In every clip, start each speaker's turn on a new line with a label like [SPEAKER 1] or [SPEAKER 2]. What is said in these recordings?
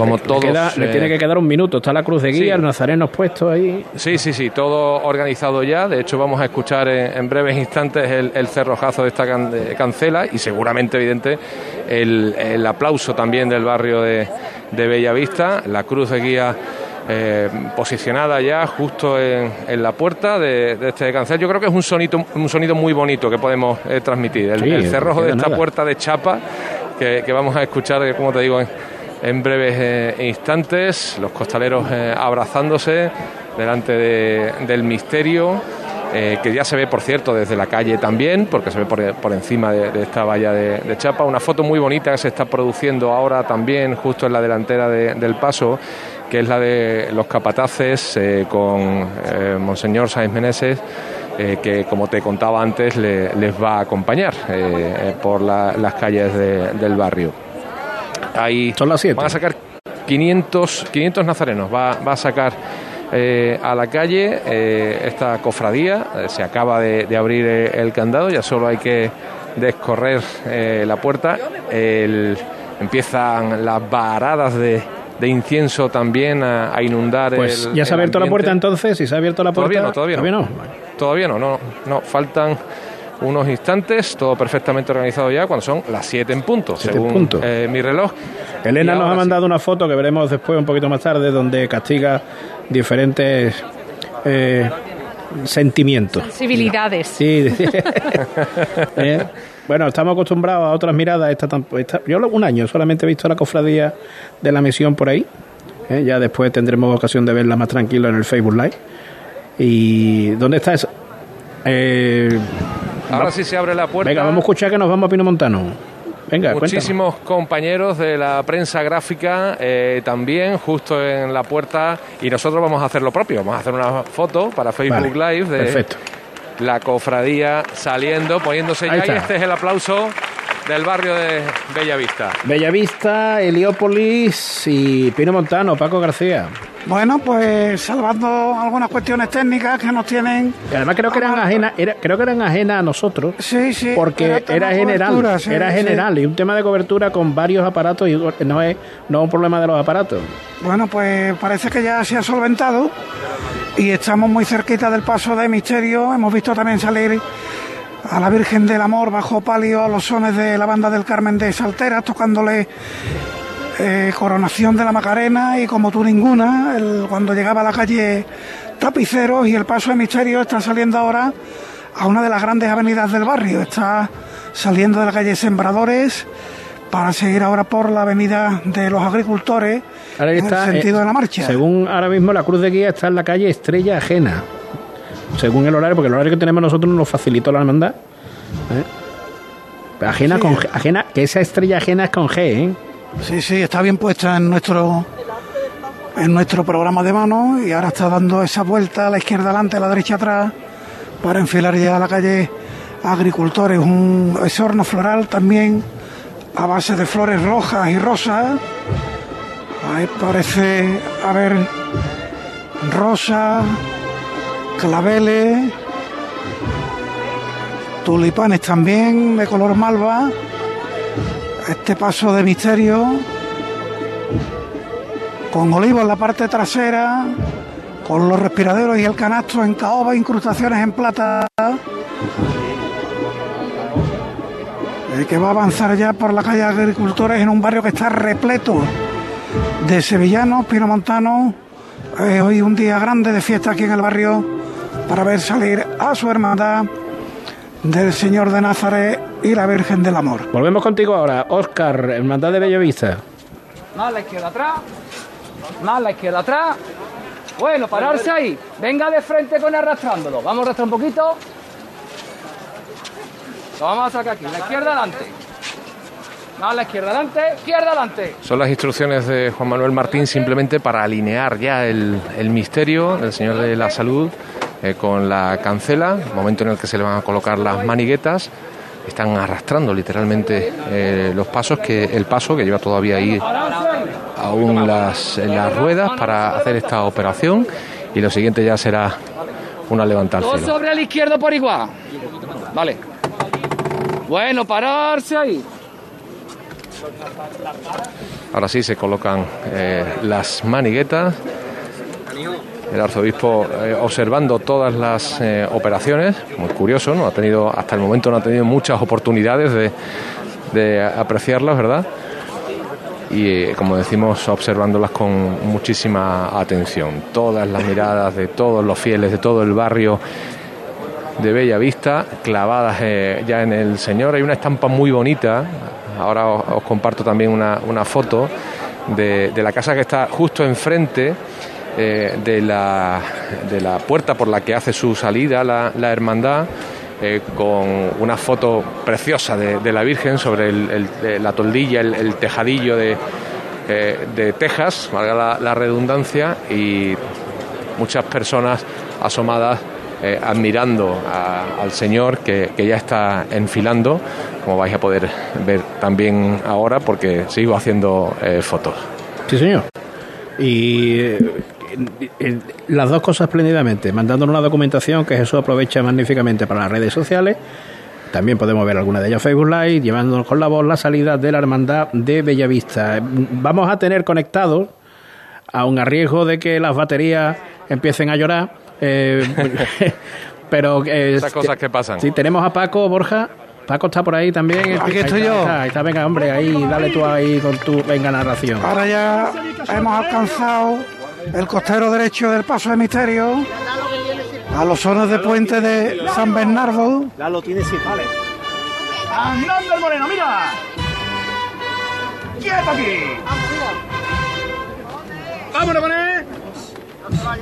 [SPEAKER 1] como todos.
[SPEAKER 2] le tiene que quedar un minuto. Está la cruz de guía, el nazareno puesto ahí.
[SPEAKER 1] Sí, sí, sí, todo organizado ya. De hecho, vamos a escuchar en, breves instantes el, cerrojazo de esta cancela y seguramente, evidente, el, aplauso también del barrio de, de Bellavista. La cruz de guía eh, posicionada ya justo en, la puerta de, este cancel. Yo creo que es un sonido, un sonido muy bonito que podemos eh, transmitir. El, cerrojo de esta puerta de chapa que, vamos a escuchar, como te digo, en, breves eh, instantes. Los costaleros abrazándose delante del misterio. que ya se ve, por cierto, desde la calle también, porque se ve por, encima de, esta valla de, chapa. Una foto muy bonita que se está produciendo ahora también, justo en la delantera del paso, que es la de los capataces eh, con eh, Monseñor Sáenz Meneses, eh, que como te contaba antes les va a acompañar por las calles del barrio. Ahí
[SPEAKER 2] Son las
[SPEAKER 1] Van a sacar 500, 500 nazarenos, va, va a sacar a la calle esta cofradía, se acaba de, de, abrir el candado, ya solo hay que descorrer la puerta, empiezan las varadas de de incienso también a, inundar
[SPEAKER 2] pues ya se ha abierto la puerta entonces y se ha abierto la puerta
[SPEAKER 1] todavía no. Todavía, no, todavía no no no. Faltan unos instantes, todo perfectamente organizado ya, cuando son las 7 en punto, según eh, mi reloj.
[SPEAKER 2] Elena nos ha mandado una foto que veremos después, un poquito más tarde, donde castiga diferentes eh, sentimientos.
[SPEAKER 3] Sensibilidades.
[SPEAKER 2] Sí. ¿Eh? Bueno, estamos acostumbrados a otras miradas. Esta, esta, yo un año solamente he visto la cofradía de la misión por ahí. ¿eh? Ya después tendremos ocasión de verla más tranquilo en el Facebook Live. ¿Y dónde está eso?
[SPEAKER 1] Eh, Ahora sí se abre la puerta.
[SPEAKER 2] Venga, vamos a escuchar que nos vamos a Pino Montano. Venga,
[SPEAKER 1] Muchísimos compañeros de la prensa gráfica eh, también justo en la puerta y nosotros vamos a hacer lo propio, vamos a hacer una foto para Facebook Live de,
[SPEAKER 2] perfecto
[SPEAKER 1] la cofradía saliendo, poniéndose ya. Y este es el aplauso del barrio de Bellavista.
[SPEAKER 2] Bellavista, Heliópolis y Pino Montano, Paco García.
[SPEAKER 4] Bueno, pues salvando algunas cuestiones técnicas que nos tienen.
[SPEAKER 2] Y además creo que eran ajenas, creo que eran ajenas a nosotros.
[SPEAKER 4] Sí, sí.
[SPEAKER 2] Porque era, general, era general y un tema de cobertura con varios aparatos y no es no un problema de los aparatos.
[SPEAKER 4] Bueno, pues parece que ya se ha solventado y estamos muy cerquita del paso de Misterio. Hemos visto también salir a la Virgen del Amor bajo palio a los sones de la banda del Carmen de Saltera, tocándole eh, Coronación de la Macarena y como tú ninguna, cuando llegaba a la calle Tapiceros y el paso de Misterio está saliendo ahora a una de las grandes avenidas del barrio, está saliendo de la calle Sembradores para seguir ahora por la avenida de los agricultores en el sentido de la marcha.
[SPEAKER 2] Según ahora mismo la cruz de guía está en la calle Estrella Ajena según el horario, porque el horario que tenemos nosotros nos facilitó la hermandad. ¿eh? Ajena, con, ajena, que esa estrella ajena es con G, ¿eh?
[SPEAKER 4] Sí, sí, está bien puesta en nuestro en nuestro programa de mano y ahora está dando esa vuelta a la izquierda adelante, a la derecha atrás, para enfilar ya a la calle Agricultores, un ese horno floral también a base de flores rojas y rosas. Ahí parece haber rosa, claveles, tulipanes también de color malva, este paso de misterio, con olivos en la parte trasera, con los respiraderos y el canasto en caoba, incrustaciones en plata. El que va a avanzar ya por la calle Agricultores en un barrio que está repleto de sevillanos, pinomontanos. Es hoy un día grande de fiesta aquí en el barrio para ver salir a su hermandad del Señor de Nazaret y la Virgen del Amor.
[SPEAKER 2] Volvemos contigo ahora, Oscar, hermandad de Bellavista.
[SPEAKER 5] Más a la izquierda atrás, más a la izquierda atrás. Bueno, pararse ahí. Venga de frente con arrastrándolo. Vamos a arrastrar un poquito. Lo vamos a sacar aquí. La izquierda adelante. Más a la izquierda adelante, izquierda adelante.
[SPEAKER 1] Son las instrucciones de Juan Manuel Martín simplemente para alinear ya el, el misterio del Señor de la Salud eh, con la cancela, momento en el que se le van a colocar las maniguetas. Están arrastrando literalmente eh, los pasos, que el paso que lleva todavía ahí aún las, las ruedas para hacer esta operación. Y lo siguiente ya será una levantada.
[SPEAKER 5] sobre el izquierdo por igual. Vale. Bueno, pararse ahí.
[SPEAKER 1] Ahora sí se colocan eh, las maniguetas. El arzobispo eh, observando todas las eh, operaciones, muy curioso, ¿no? Ha tenido, hasta el momento no ha tenido muchas oportunidades de, de apreciarlas, ¿verdad? Y como decimos, observándolas con muchísima atención. Todas las miradas de todos los fieles, de todo el barrio de Bella Vista, clavadas ya en el Señor. Hay una estampa muy bonita Ahora os, comparto también una, foto de, la casa que está justo enfrente eh, de, la, de, la, puerta por la que hace su salida la, hermandad. Eh, con una foto preciosa de, la Virgen sobre la toldilla, el, tejadillo de, eh, de Texas, valga la, redundancia, y muchas personas asomadas admirando al Señor que, que, ya está enfilando como vais a poder ver también ahora porque sigo haciendo eh, fotos.
[SPEAKER 2] Sí, señor. Y eh, las dos cosas espléndidamente, mandándonos una documentación que Jesús aprovecha magníficamente para las redes sociales. También podemos ver alguna de ellas Facebook Live, llevándonos con la voz la salida de la hermandad de Bellavista. Vamos a tener conectados, aun a riesgo de que las baterías empiecen a llorar, eh, pero...
[SPEAKER 1] Esas cosas que pasan.
[SPEAKER 2] Sí, tenemos a Paco Borja Paco está por ahí también.
[SPEAKER 4] Aquí estoy yo.
[SPEAKER 2] Ahí está, venga, hombre, ahí, dale tú ahí con tu venga narración.
[SPEAKER 4] Ahora ya hemos alcanzado el costero derecho del Paso de Misterio, a los zonas de puente de San Bernardo.
[SPEAKER 2] Ya lo tiene sí, vale.
[SPEAKER 4] ¡Andando el Moreno, mira! ¡Quieto aquí! ¡Vámonos él!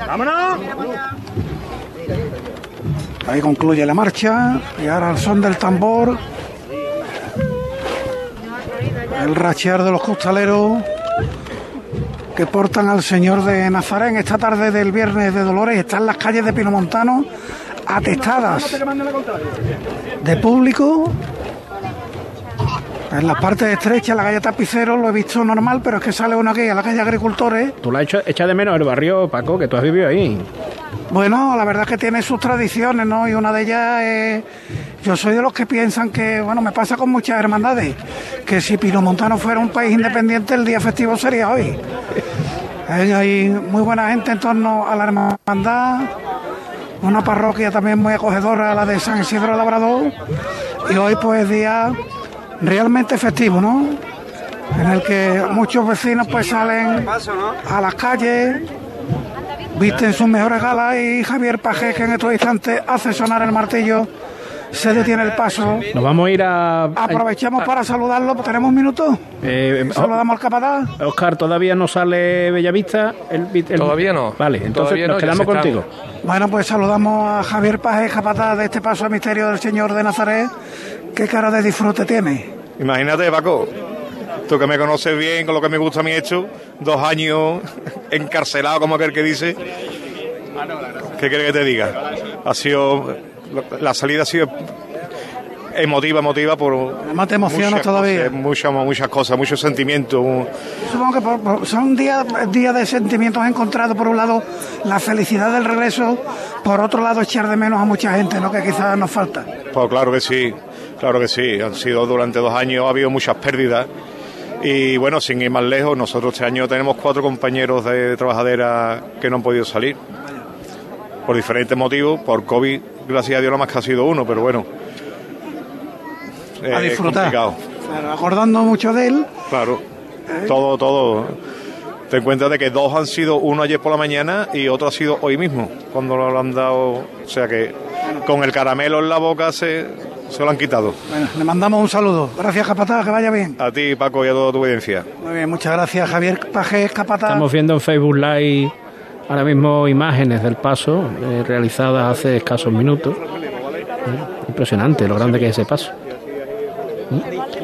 [SPEAKER 4] ¡Vámonos! Ahí concluye la marcha y ahora al son del tambor, el rachear de los costaleros que portan al Señor de Nazaret en esta tarde del viernes de Dolores. Están las calles de Pinomontano atestadas de público. En la parte estrecha, la calle Tapicero, lo he visto normal, pero es que sale uno aquí a la calle Agricultores.
[SPEAKER 2] Tú la echas de menos el barrio, Paco, que tú has vivido ahí.
[SPEAKER 4] Bueno, la verdad es que tiene sus tradiciones, ¿no? Y una de ellas es... Yo soy de los que piensan que, bueno, me pasa con muchas hermandades, que si Pinomontano fuera un país independiente, el día festivo sería hoy. Hay muy buena gente en torno a la hermandad, una parroquia también muy acogedora, la de San Isidro Labrador, y hoy pues día realmente festivo, ¿no? En el que muchos vecinos pues salen a las calles visten sus mejores galas y Javier Paje, que en estos instantes hace sonar el martillo, se detiene el paso.
[SPEAKER 2] Nos vamos a ir a.
[SPEAKER 4] Aprovechamos para saludarlo, ¿tenemos un minuto? Eh, Saludamos al capataz.
[SPEAKER 2] Oscar, todavía no sale Bellavista.
[SPEAKER 1] El, Todavía no.
[SPEAKER 2] Vale, entonces nos quedamos contigo.
[SPEAKER 4] Bueno, pues saludamos a Javier Paje, capataz de este paso al misterio del Señor de Nazaret. ¿Qué cara de disfrute tiene?
[SPEAKER 3] Imagínate, Paco, tú que me conoces bien con lo que me gusta mi hecho, dos años encarcelado, como aquel que dice. ¿Qué quiere que te diga? Ha sido. La salida ha sido emotiva, emotiva por.
[SPEAKER 4] Más te emocionas todavía.
[SPEAKER 3] muchas, muchas cosas, muchos sentimientos.
[SPEAKER 4] Supongo que son días, días de sentimientos encontrados. Por un lado, la felicidad del regreso, por otro lado, echar de menos a mucha gente, ¿no? Que quizás nos falta.
[SPEAKER 3] Pues claro que sí, claro que sí. Han sido durante dos años, ha habido muchas pérdidas y bueno, sin ir más lejos, nosotros este año tenemos cuatro compañeros de trabajadera que no han podido salir. Por diferentes motivos, por COVID, gracias a Dios, nada más que ha sido uno, pero bueno.
[SPEAKER 4] a disfrutar. acordando mucho de él.
[SPEAKER 3] Claro, todo, todo. Te encuentras de que dos han sido uno ayer por la mañana y otro ha sido hoy mismo, cuando lo han dado. O sea que con el caramelo en la boca se, se lo han quitado.
[SPEAKER 4] Bueno, le mandamos un saludo. Gracias, Capataz, que vaya bien.
[SPEAKER 3] A ti, Paco, y a toda tu audiencia.
[SPEAKER 4] Muy bien, muchas gracias, Javier Pajes, Capataz.
[SPEAKER 2] Estamos viendo en Facebook Live ahora mismo imágenes del paso eh, realizadas hace escasos minutos. Eh, impresionante lo grande que es ese paso.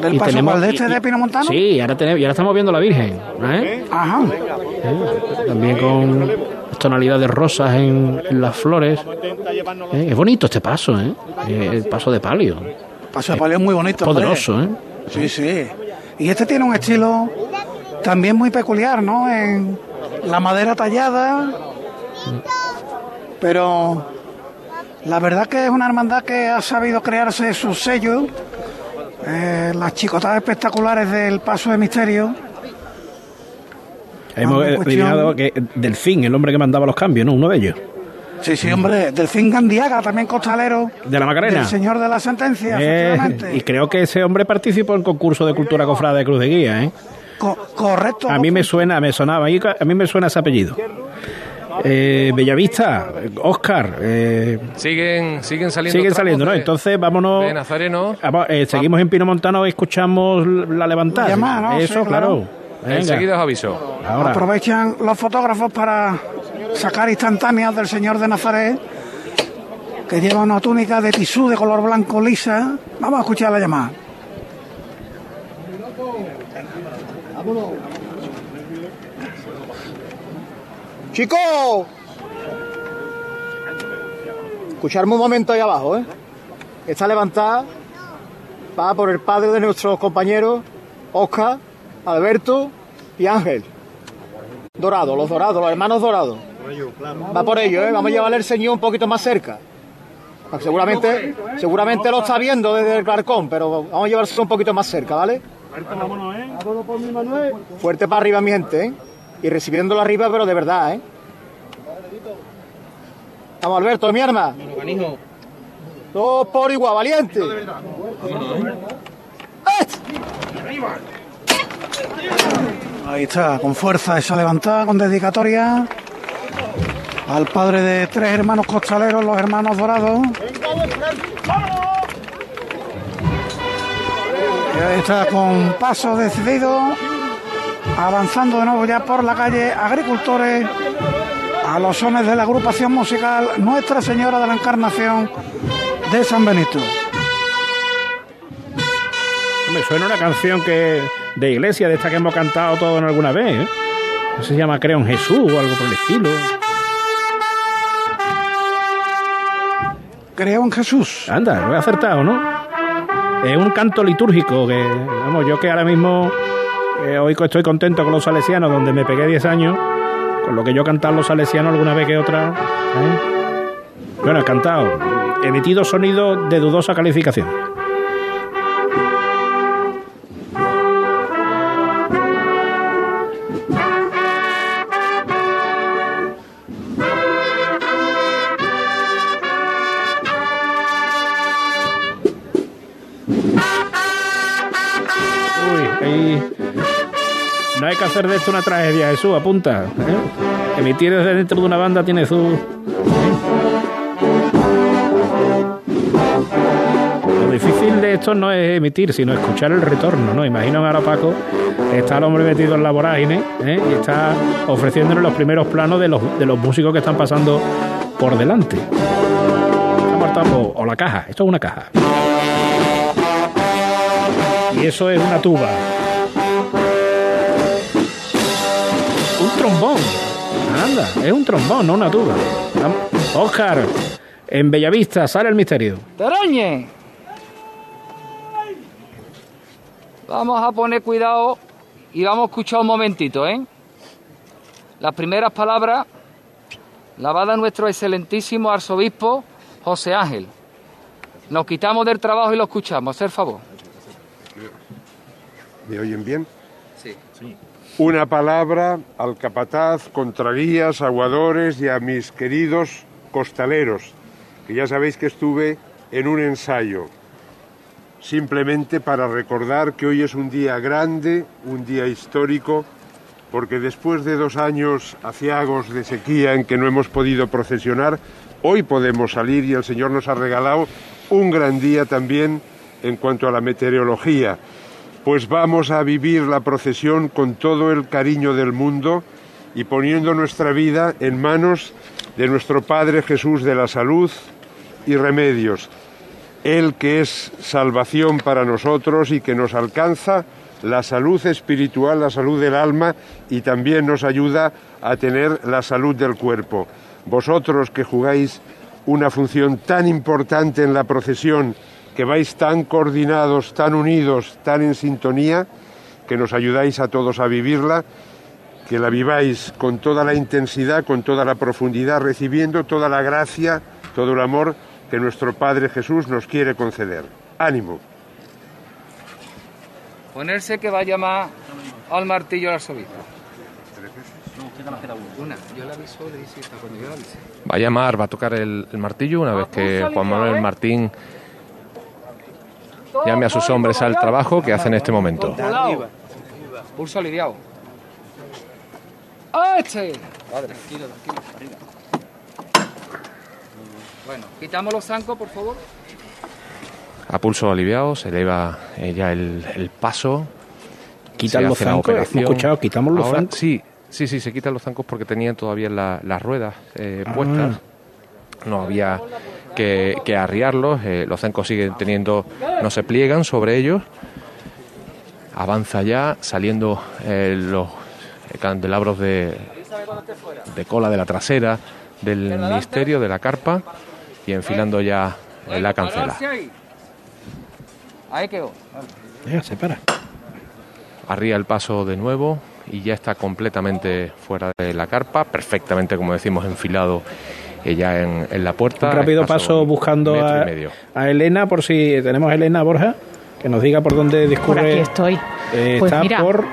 [SPEAKER 4] ¿Del paso tenemos, de este de Pino Montano?
[SPEAKER 2] Sí, ahora, tenemos, y ahora estamos viendo la Virgen. ¿eh?
[SPEAKER 4] Ajá.
[SPEAKER 2] también con tonalidades rosas en, las flores. Eh, es bonito este paso, ¿eh? ¿eh? El paso de palio.
[SPEAKER 4] El paso de palio es muy bonito.
[SPEAKER 2] Poderoso, ¿eh?
[SPEAKER 4] Sí, sí. Y este tiene un estilo también muy peculiar, ¿no? En la madera tallada. Pero la verdad que es una hermandad que ha sabido crearse su sello. Eh, las chicotadas espectaculares del paso de misterio
[SPEAKER 2] Hemos eliminado que Delfín, el hombre que mandaba los cambios, ¿no? Uno de ellos.
[SPEAKER 4] Sí, sí, hombre, Delfín Gandiaga, también costalero.
[SPEAKER 2] De la Macarena.
[SPEAKER 4] El señor de la sentencia,
[SPEAKER 2] Eh,
[SPEAKER 4] efectivamente.
[SPEAKER 2] y creo que ese hombre participó en el concurso de cultura cofrada de Cruz de Guía, ¿eh?
[SPEAKER 4] Co- correcto.
[SPEAKER 2] A mí me suena, me sonaba, ahí, a mí me suena ese apellido. Eh, Bellavista, Oscar, eh,
[SPEAKER 1] Siguen, siguen saliendo.
[SPEAKER 2] siguen saliendo, ¿no? Entonces vámonos.
[SPEAKER 1] de Nazareno.
[SPEAKER 2] Vamos, eh, seguimos en Pino Montano, escuchamos la levantada.
[SPEAKER 4] La llamada, ¿no?
[SPEAKER 2] Eso,
[SPEAKER 4] Sí,
[SPEAKER 2] claro.
[SPEAKER 1] Enseguida os aviso.
[SPEAKER 2] ahora.
[SPEAKER 4] Aprovechan los fotógrafos para sacar instantáneas del señor de Nazaret, que lleva una túnica de tisú de color blanco lisa. Vamos a escuchar la llamada.
[SPEAKER 6] ¡Chicos! Escucharme un momento ahí abajo, ¿eh? Está levantada, va por el padre de nuestros compañeros, Oscar, Alberto y Ángel. Dorado, los dorados, los hermanos dorados. Va por ello, ¿eh? Vamos a llevarle el señor un poquito más cerca. Seguramente, seguramente lo está viendo desde el balcón, pero vamos a llevarse un poquito más cerca, ¿vale? Fuerte para arriba, mi gente, ¿eh? Y recibiéndolo arriba, pero de verdad, ¿eh? Vamos, Alberto, mi arma. Todos por igual, valiente.
[SPEAKER 4] Ahí está, con fuerza esa levantada, con dedicatoria al padre de tres hermanos costaleros, los hermanos dorados. Ahí está con paso decidido, avanzando de nuevo ya por la calle Agricultores a los sones de la agrupación musical Nuestra Señora de la Encarnación de San Benito.
[SPEAKER 2] Me suena una canción que de iglesia, de esta que hemos cantado todos en alguna vez. ¿eh? Se llama Creo en Jesús o algo por el estilo.
[SPEAKER 4] Creo en Jesús.
[SPEAKER 2] Anda, lo he acertado, ¿no? Es un canto litúrgico que, vamos, yo que ahora mismo eh, estoy contento con los salesianos, donde me pegué 10 años, con lo que yo he cantado los salesianos alguna vez que otra. ¿eh? Bueno, he cantado, emitido sonido de dudosa calificación. Hay que hacer de esto una tragedia, Jesús, apunta. ¿eh? Emitir desde dentro de una banda tiene su. ¿eh? Lo difícil de esto no es emitir, sino escuchar el retorno, ¿no? Imagino ahora Paco, está el hombre metido en la vorágine ¿eh? y está ofreciéndonos los primeros planos de los, de los músicos que están pasando por delante. Apartado, o la caja, esto es una caja. Y eso es una tuba. Trombón. Anda, es un trombón, no una tuba. Oscar, en Bellavista sale el misterio.
[SPEAKER 5] ¡Teroñe! Vamos a poner cuidado y vamos a escuchar un momentito, ¿eh? Las primeras palabras las va a dar nuestro excelentísimo arzobispo José Ángel. Nos quitamos del trabajo y lo escuchamos, hacer favor.
[SPEAKER 7] ¿Me oyen bien?
[SPEAKER 5] Sí.
[SPEAKER 7] Una palabra al capataz, contraguías, aguadores y a mis queridos costaleros, que ya sabéis que estuve en un ensayo, simplemente para recordar que hoy es un día grande, un día histórico, porque después de dos años aciagos de sequía en que no hemos podido procesionar, hoy podemos salir y el Señor nos ha regalado un gran día también en cuanto a la meteorología pues vamos a vivir la procesión con todo el cariño del mundo y poniendo nuestra vida en manos de nuestro Padre Jesús de la salud y remedios. Él que es salvación para nosotros y que nos alcanza la salud espiritual, la salud del alma y también nos ayuda a tener la salud del cuerpo. Vosotros que jugáis una función tan importante en la procesión, que vais tan coordinados, tan unidos, tan en sintonía, que nos ayudáis a todos a vivirla, que la viváis con toda la intensidad, con toda la profundidad, recibiendo toda la gracia, todo el amor que nuestro Padre Jesús nos quiere conceder. Ánimo.
[SPEAKER 5] Ponerse que va a llamar al martillo al arzobispo. Una. Yo la aviso, le dice cuando yo la avise.
[SPEAKER 1] Va a llamar, va a tocar el, el martillo una vez que Juan Manuel Martín llame a sus hombres al trabajo que hace en este momento.
[SPEAKER 5] Pulso aliviado. ¡Este! Vale, tranquilo, tranquilo. Arriba. Bueno, quitamos los zancos, por favor.
[SPEAKER 1] A pulso aliviado se eleva ya el, el paso.
[SPEAKER 2] Quitan los zancos. Hemos escuchado, quitamos los
[SPEAKER 1] Ahora,
[SPEAKER 2] zancos.
[SPEAKER 1] Sí, sí, sí, se quitan los zancos porque tenían todavía la- las ruedas eh,
[SPEAKER 2] Ah.
[SPEAKER 1] puestas. No había que, que arriarlos. eh, los zancos siguen teniendo, no se pliegan sobre ellos. Avanza ya, saliendo eh, los candelabros de, de cola de la trasera del misterio de la carpa y enfilando ya en la cancela.
[SPEAKER 5] Ahí quedó.
[SPEAKER 2] Ya, se para.
[SPEAKER 1] Arría el paso de nuevo y ya está completamente fuera de la carpa, perfectamente, como decimos, enfilado ya en, en la puerta.
[SPEAKER 2] Un rápido paso buscando a,
[SPEAKER 1] y medio.
[SPEAKER 2] a Elena, por si tenemos a Elena Borja, que nos diga por dónde
[SPEAKER 8] Por
[SPEAKER 2] discurre.
[SPEAKER 8] aquí estoy.
[SPEAKER 2] Eh,
[SPEAKER 8] Pues
[SPEAKER 2] está
[SPEAKER 8] mira,
[SPEAKER 2] por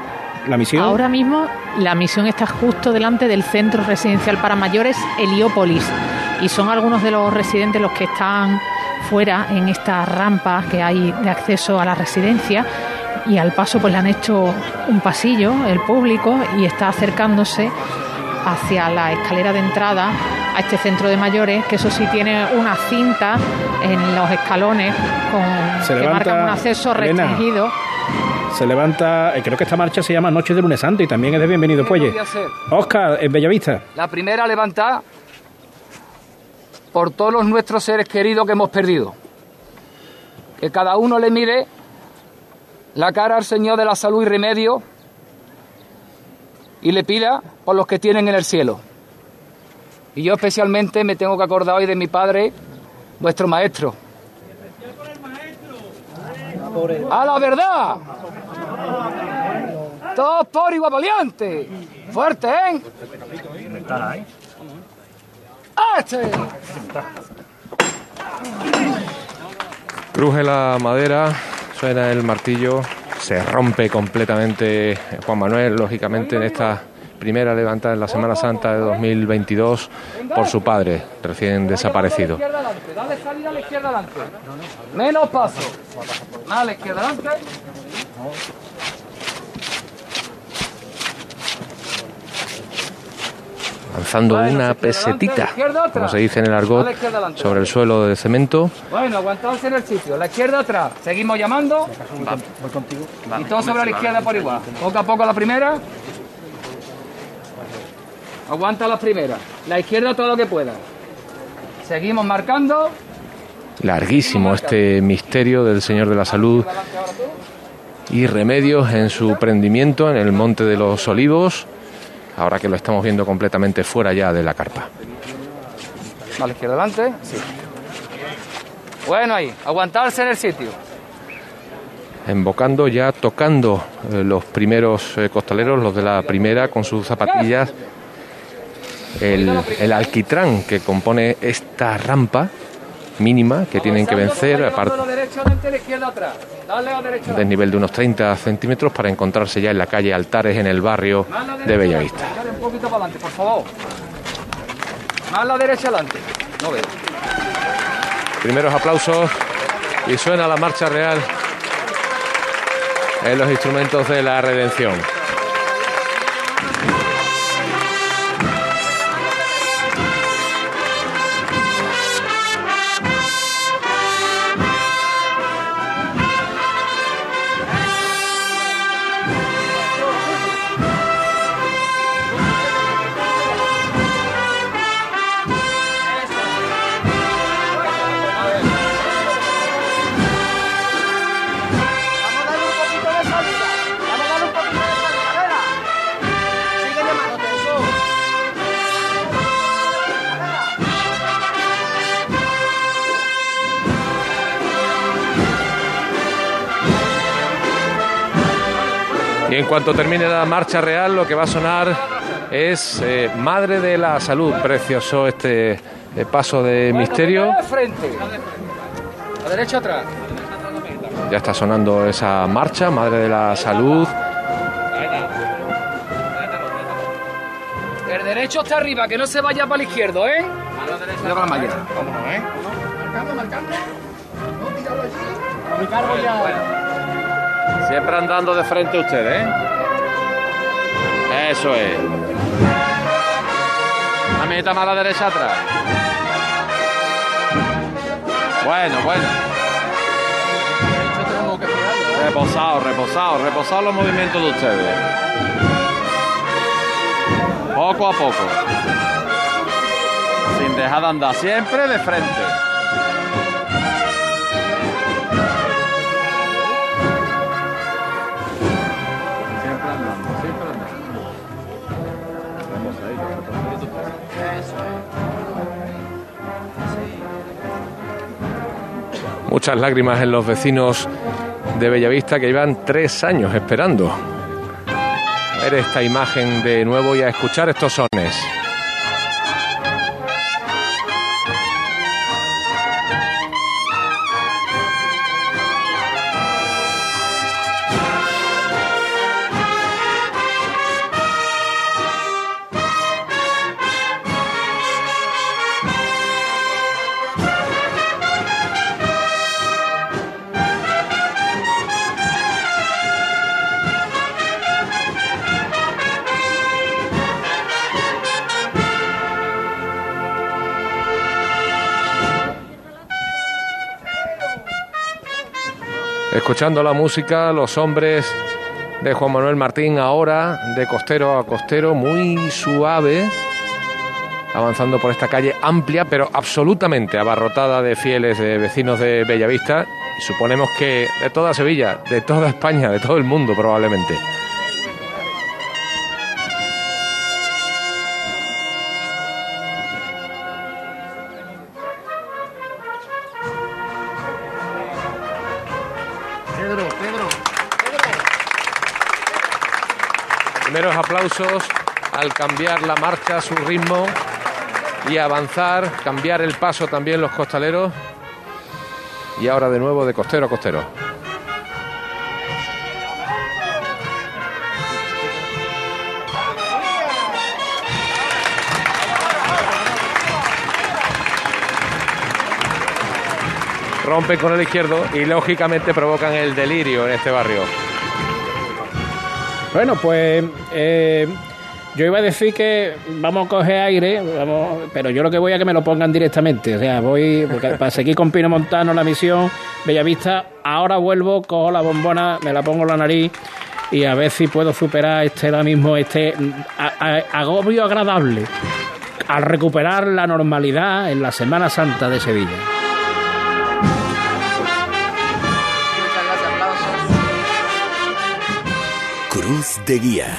[SPEAKER 2] la misión.
[SPEAKER 8] Ahora mismo la misión está justo delante del centro residencial para mayores Heliópolis y son algunos de los residentes los que están fuera en esta rampa que hay de acceso a la residencia y al paso pues le han hecho un pasillo el público y está acercándose hacia la escalera de entrada a este centro de mayores que eso sí tiene una cinta en los escalones con
[SPEAKER 2] Se
[SPEAKER 8] que
[SPEAKER 2] levanta,
[SPEAKER 8] marcan un acceso
[SPEAKER 2] Elena.
[SPEAKER 8] restringido
[SPEAKER 2] Se levanta, eh, creo que esta marcha se llama Noche de Lunes Santo y también es de Bienvenido
[SPEAKER 5] ¿Qué
[SPEAKER 2] Puelle. Oscar, en Bellavista.
[SPEAKER 5] La primera levantada por todos los nuestros seres queridos que hemos perdido. Que cada uno le mire la cara al Señor de la salud y remedio y le pida por los que tienen en el cielo. Y yo especialmente me tengo que acordar hoy de mi padre, vuestro maestro. ¡A la verdad! Todos por igual valiente. Fuerte, ¿eh? ¡Este!
[SPEAKER 1] Cruje la madera, suena el martillo, se rompe completamente Juan Manuel, lógicamente, en esta primera levantada en la Semana Santa de 2022 por su padre, recién desaparecido.
[SPEAKER 5] Dale a la izquierda adelante, dale salida a la izquierda adelante. Menos paso. Más a la izquierda adelante.
[SPEAKER 1] Lanzando
[SPEAKER 5] Bueno,
[SPEAKER 1] una pesetita, como se dice en el argot, sobre el suelo de cemento.
[SPEAKER 5] Bueno, aguantarse en el sitio. La izquierda atrás. Seguimos llamando. Y todo sobre la izquierda por igual. Poco a poco la primera. Aguanta la primera. La izquierda todo lo que pueda. Seguimos marcando.
[SPEAKER 1] Larguísimo este misterio del Señor de la Salud y remedios en su prendimiento en el Monte de los Olivos, ahora que lo estamos viendo completamente fuera ya de la carpa.
[SPEAKER 5] A la izquierda adelante. Sí. Bueno ahí. Aguantarse en el sitio.
[SPEAKER 1] Embocando ya, tocando eh, los primeros eh, costaleros, los de la primera, con sus zapatillas, el, el alquitrán que compone esta rampa mínima que tienen que vencer, aparte del nivel de unos 30 centímetros para encontrarse ya en la calle Altares en el barrio de Bellavista.
[SPEAKER 5] adelante, dale un poquito para adelante, por favor. Más la derecha adelante. No veo.
[SPEAKER 1] Primeros aplausos y suena la marcha real en los instrumentos de la redención. Cuanto termine la marcha real, lo que va a sonar es eh, Madre de la Salud. Precioso este eh, paso de misterio.
[SPEAKER 5] Frente. A derecha atrás.
[SPEAKER 1] Ya está sonando esa marcha, Madre de la Salud.
[SPEAKER 5] El derecho está arriba, que no se vaya para el izquierdo, ¿eh?
[SPEAKER 1] Mano derecha.
[SPEAKER 5] Yo para la mañana.
[SPEAKER 1] Vámonos, ¿eh?
[SPEAKER 6] Marcando, marcando. No, allí.
[SPEAKER 1] Bueno, bueno. Siempre andando de frente ustedes, ¿eh? Eso es. Una mitad más a la derecha atrás. Bueno, bueno. Reposado, reposado, reposado los movimientos de ustedes. Poco a poco. Sin dejar de andar, siempre de frente. Muchas lágrimas en los vecinos de Bellavista que llevan tres años esperando ver esta imagen de nuevo y a escuchar estos sones. Escuchando la música, los hombres de Juan Manuel Martín ahora, de costero a costero, muy suave, avanzando por esta calle amplia, pero absolutamente abarrotada de fieles de vecinos de Bellavista, y suponemos que de toda Sevilla, de toda España, de todo el mundo probablemente. Cambiar la marcha, su ritmo y avanzar, cambiar el paso también los costaleros. Y ahora de nuevo de costero a costero. Rompen con el izquierdo y lógicamente provocan el delirio en este barrio.
[SPEAKER 2] Bueno, pues eh, yo iba a decir que vamos a coger aire, vamos, pero yo lo que voy a que me lo pongan directamente. O sea, voy para seguir con Pino Montano la misión, Bellavista. Ahora vuelvo, cojo la bombona, me la pongo en la nariz y a ver si puedo superar este ahora mismo, este a- agobio agradable al recuperar la normalidad en la Semana Santa de Sevilla.
[SPEAKER 9] Cruz de Guía.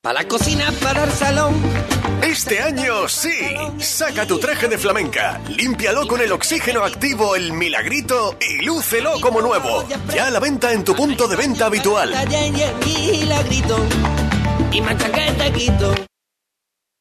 [SPEAKER 10] Para la cocina, para el salón.
[SPEAKER 9] Este año sí. Saca tu traje de flamenca, límpialo con el oxígeno activo El Milagrito y lúcelo como nuevo. Ya a la venta en tu punto de venta habitual.
[SPEAKER 10] Y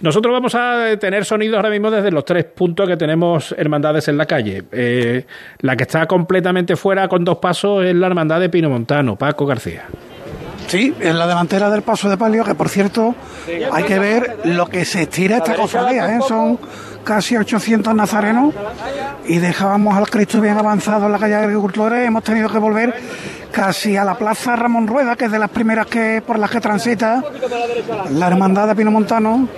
[SPEAKER 2] Nosotros vamos a tener sonidos ahora mismo desde los tres puntos que tenemos hermandades en la calle. Eh, la que está completamente fuera con dos pasos es la hermandad de Pino Montano, Paco García.
[SPEAKER 4] Sí, en la delantera del paso de palio, que por cierto hay que ver lo que se estira esta cofradía, ¿eh? son casi 800 nazarenos y dejábamos al Cristo bien avanzado en la calle de Agricultores, hemos tenido que volver casi a la plaza Ramón Rueda, que es de las primeras que por las que transita la hermandad de Pino Montano,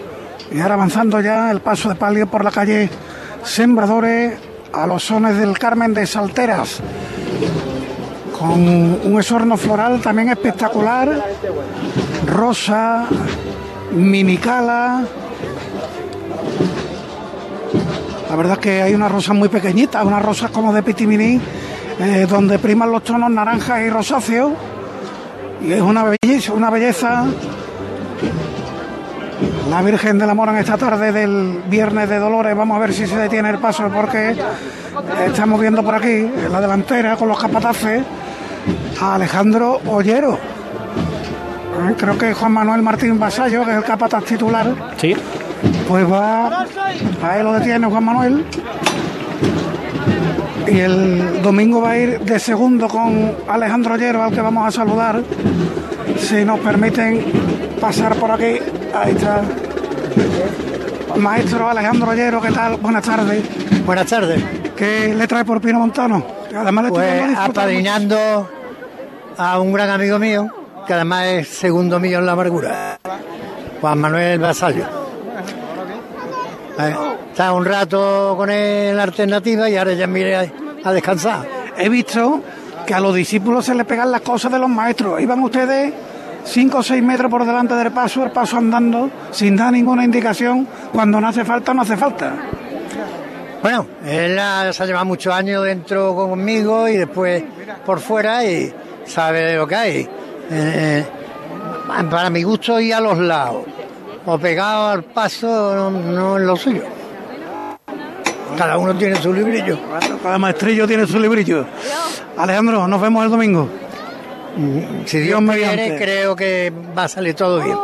[SPEAKER 4] y ahora avanzando ya el paso de palio por la calle Sembradores a los sones del Carmen de Salteras con un esorno floral también espectacular, rosa, minicala. La verdad es que hay una rosa muy pequeñita, unas rosas como de pitiminí, eh, donde priman los tonos naranjas y rosáceos. Y es una belleza, una belleza. La Virgen del Amor en esta tarde del Viernes de Dolores, vamos a ver si se detiene el paso porque estamos viendo por aquí, en la delantera con los capataces, a Alejandro Ollero. Eh, Creo que Juan Manuel Martín Basallo, que es el capataz titular.
[SPEAKER 2] Sí.
[SPEAKER 4] Pues va, ahí lo detiene Juan Manuel. Y el domingo va a ir de segundo con Alejandro Ollero, al que vamos a saludar. Si nos permiten pasar por aquí. Ahí está. Maestro Alejandro Ollero, ¿qué tal? Buenas tardes.
[SPEAKER 11] Buenas tardes.
[SPEAKER 4] ¿Qué le trae por Pino Montano? Además le
[SPEAKER 11] Pues apadrinando a un gran amigo mío, que además es segundo mío en la amargura, Juan Manuel Basallo. Eh, Está un rato con él en la alternativa y ahora ya mire a, a descansar.
[SPEAKER 4] He visto que a los discípulos se les pegan las cosas de los maestros. Iban ustedes 5 o 6 metros por delante del paso, el paso andando, sin dar ninguna indicación. Cuando no hace falta, no hace falta.
[SPEAKER 11] Bueno, él ha- se ha llevado muchos años dentro conmigo y después por fuera y sabe lo que hay. Eh, para mi gusto y a los lados. O pegado al paso no, no es lo suyo. Cada uno tiene su librillo.
[SPEAKER 4] Cada maestrillo tiene su librillo. Alejandro, nos vemos el domingo.
[SPEAKER 11] Si Dios me quiere, creo que va a salir todo bien.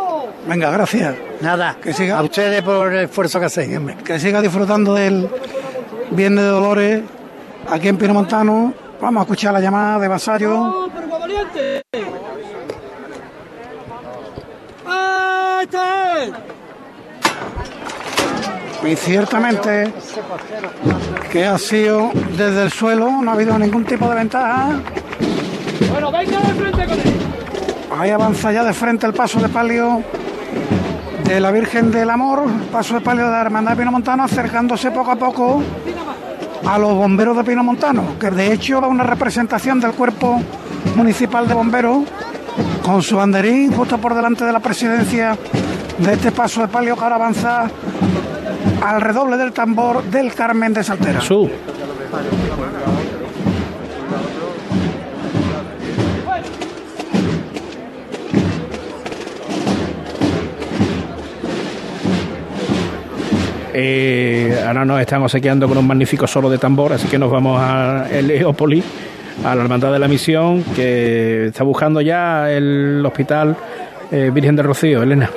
[SPEAKER 4] Venga, gracias.
[SPEAKER 11] Nada,
[SPEAKER 4] Que siga-
[SPEAKER 11] a ustedes por el esfuerzo que hacéis. hombre.
[SPEAKER 4] Que siga disfrutando del Viernes de Dolores aquí en Pino Montano. Vamos a escuchar la llamada de Vasallo. Y ciertamente que ha sido desde el suelo, no ha habido ningún tipo de ventaja.
[SPEAKER 12] Bueno, venga de frente con él.
[SPEAKER 4] Ahí avanza ya de frente el paso de palio de la Virgen del Amor, paso de palio de la Hermandad de Pino Montano, acercándose poco a poco a los bomberos de Pino Montano, que de hecho va una representación del cuerpo municipal de bomberos con su banderín justo por delante de la presidencia de este paso de palio que ahora avanza al redoble del tambor del Carmen de Saltera.
[SPEAKER 2] Su. Eh, ahora nos están obsequiando con un magnífico solo de tambor, así que nos vamos a Heliópolis, a la Hermandad de la Misión, que está buscando ya el hospital eh, Virgen de Rocío, Elena.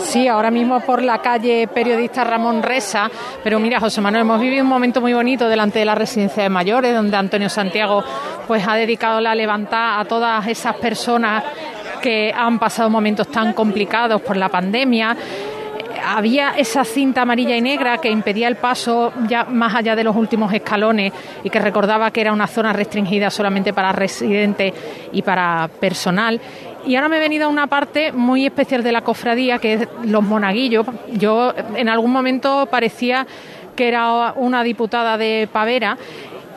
[SPEAKER 8] Sí, ahora mismo por la calle periodista Ramón Resa, pero mira, José Manuel, hemos vivido un momento muy bonito delante de la residencia de mayores, donde Antonio Santiago pues ha dedicado la levantada a todas esas personas que han pasado momentos tan complicados por la pandemia. Había esa cinta amarilla y negra que impedía el paso ya más allá de los últimos escalones y que recordaba que era una zona restringida solamente para residentes y para personal. Y ahora me he venido a una parte muy especial de la cofradía, que es los monaguillos. Yo en algún momento parecía que era una diputada de Pavera.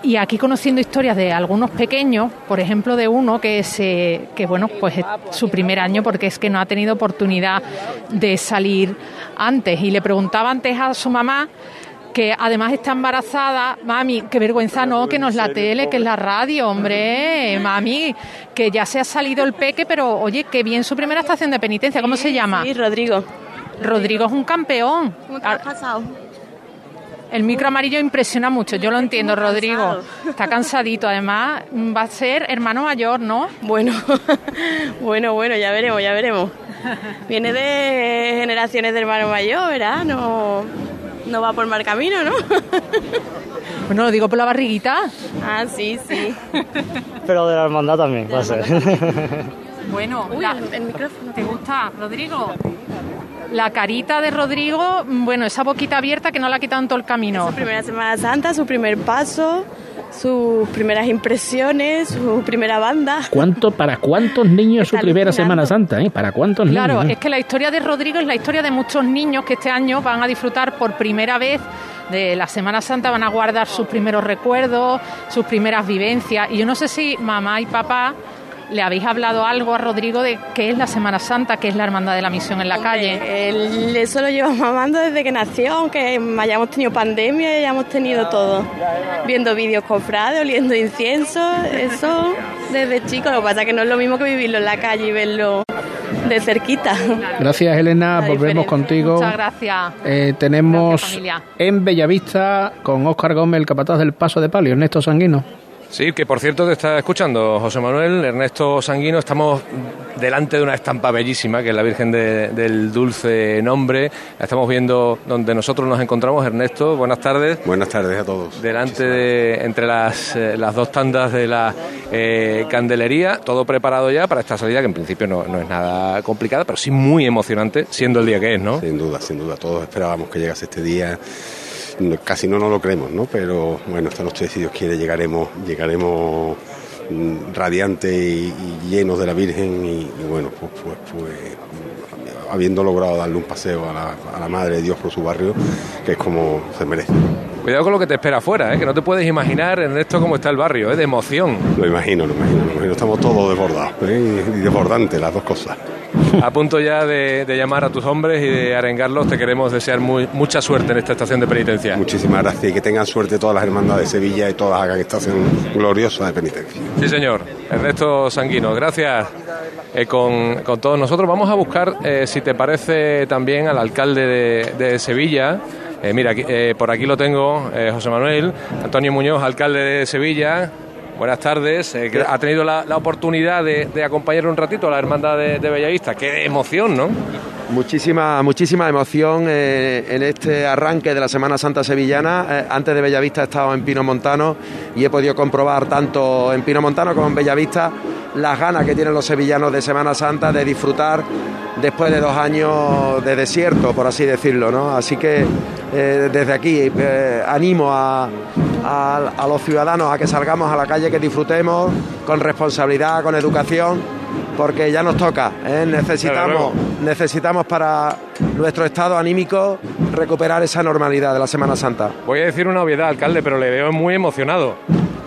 [SPEAKER 8] Y aquí conociendo historias de algunos pequeños, por ejemplo de uno que se, que bueno, pues es su primer año porque es que no ha tenido oportunidad de salir antes. Y le preguntaba antes a su mamá que además está embarazada, mami, qué vergüenza no, que no es la tele, que es la radio, hombre, mami, que ya se ha salido el peque, pero oye, qué bien su primera estación de penitencia, ¿cómo se llama?
[SPEAKER 13] Sí, Rodrigo.
[SPEAKER 8] Rodrigo es un campeón.
[SPEAKER 13] ¿Cómo te has pasado?
[SPEAKER 8] El micro amarillo impresiona mucho, yo lo entiendo, Rodrigo. Está cansadito, además va a ser hermano mayor, ¿no?
[SPEAKER 13] Bueno, bueno, bueno, ya veremos, ya veremos. Viene de generaciones de hermano mayor, ¿verdad? No, no va por mal camino, ¿no?
[SPEAKER 8] Bueno, lo digo por la barriguita.
[SPEAKER 13] Ah, sí, sí.
[SPEAKER 14] Pero de la hermandad también, va a ser.
[SPEAKER 8] Bueno,
[SPEAKER 13] Uy,
[SPEAKER 8] la-
[SPEAKER 13] el micrófono.
[SPEAKER 8] ¿te gusta, Rodrigo? La carita de Rodrigo, bueno, esa boquita abierta que no la ha quitado en todo el camino.
[SPEAKER 13] Su primera Semana Santa, su primer paso, sus primeras impresiones, su primera banda.
[SPEAKER 2] ¿Cuánto, ¿Para cuántos niños su primera
[SPEAKER 13] alucinando.
[SPEAKER 2] Semana Santa? ¿eh? ¿Para cuántos
[SPEAKER 8] Claro,
[SPEAKER 2] niños?
[SPEAKER 8] es que la historia de Rodrigo es la historia de muchos niños que este año van a disfrutar por primera vez de la Semana Santa, van a guardar sus primeros recuerdos, sus primeras vivencias. Y yo no sé si mamá y papá le habéis hablado algo a Rodrigo de qué es la Semana Santa, qué es la Hermandad de la Misión en la calle.
[SPEAKER 13] Él, eso lo lleva mamando desde que nació, aunque hayamos tenido pandemia y hayamos tenido todo. Viendo vídeos cofrades, oliendo incienso, eso desde chico. Lo que pasa es que no es lo mismo que vivirlo en la calle y verlo de cerquita.
[SPEAKER 2] Gracias, Elena.
[SPEAKER 13] La
[SPEAKER 2] Volvemos
[SPEAKER 13] diferencia.
[SPEAKER 2] contigo.
[SPEAKER 8] Muchas gracias.
[SPEAKER 2] Eh, tenemos
[SPEAKER 8] Gracias,
[SPEAKER 2] en Bellavista con Óscar Gómez, el capataz del Paso de Palio, Ernesto Sanguino.
[SPEAKER 1] Sí, que por cierto te está escuchando José Manuel, Ernesto Sanguino, estamos delante de una estampa bellísima que es la Virgen de- del Dulce Nombre, la estamos viendo donde nosotros nos encontramos, Ernesto, buenas tardes.
[SPEAKER 15] Buenas tardes a todos.
[SPEAKER 1] Delante de, entre las, eh, las dos tandas de la eh, candelería, todo preparado ya para esta salida que en principio no, no es nada complicada, pero sí muy emocionante, siendo el día que es, ¿no?
[SPEAKER 15] Sin duda, sin duda. Todos esperábamos que llegase este día. Casi no nos lo creemos, ¿no? Pero bueno, esta noche, si Dios quiere, llegaremos, llegaremos mm, radiantes y, y llenos de la Virgen y, y bueno, pues, pues, pues, habiendo logrado darle un paseo a la, a la Madre de Dios por su barrio, que es como se merece.
[SPEAKER 1] Cuidado con lo que te espera afuera, ¿eh? que no te puedes imaginar, Ernesto, cómo está el barrio, ¿eh? de emoción.
[SPEAKER 15] Lo imagino, lo imagino, lo imagino. Estamos todos desbordados ¿eh? y desbordantes, las dos cosas.
[SPEAKER 1] A punto ya de, de llamar a tus hombres y de arengarlos, te queremos desear muy- mucha suerte en esta estación de penitencia.
[SPEAKER 15] Muchísimas gracias y que tengan suerte todas las hermandades de Sevilla y todas hagan esta acción gloriosa de penitencia.
[SPEAKER 1] Sí, señor. Ernesto Sanguino, gracias eh, con, con todos nosotros. Vamos a buscar, eh, si te parece, también al alcalde de, de Sevilla. Eh, mira, eh, por aquí lo tengo, José Manuel. Antonio Muñoz, alcalde de Sevilla. Buenas tardes. Eh, ha tenido la, oportunidad de, acompañar un ratito a la hermandad de, de Bellavista. Qué emoción, ¿no?
[SPEAKER 16] Muchísima, muchísima emoción eh, en este arranque de la Semana Santa Sevillana. Eh, antes de Bellavista he estado en Pino Montano y he podido comprobar tanto en Pino Montano como en Bellavista las ganas que tienen los sevillanos de Semana Santa de disfrutar después de dos años de desierto, por así decirlo. ¿no? Así que eh, desde aquí eh, animo a, a- a los ciudadanos a que salgamos a la calle, que disfrutemos con responsabilidad, con educación porque ya nos toca. ¿eh? Necesitamos, necesitamos para nuestro estado anímico recuperar esa normalidad de la Semana Santa.
[SPEAKER 1] Voy a decir una obviedad, alcalde, pero le veo muy emocionado.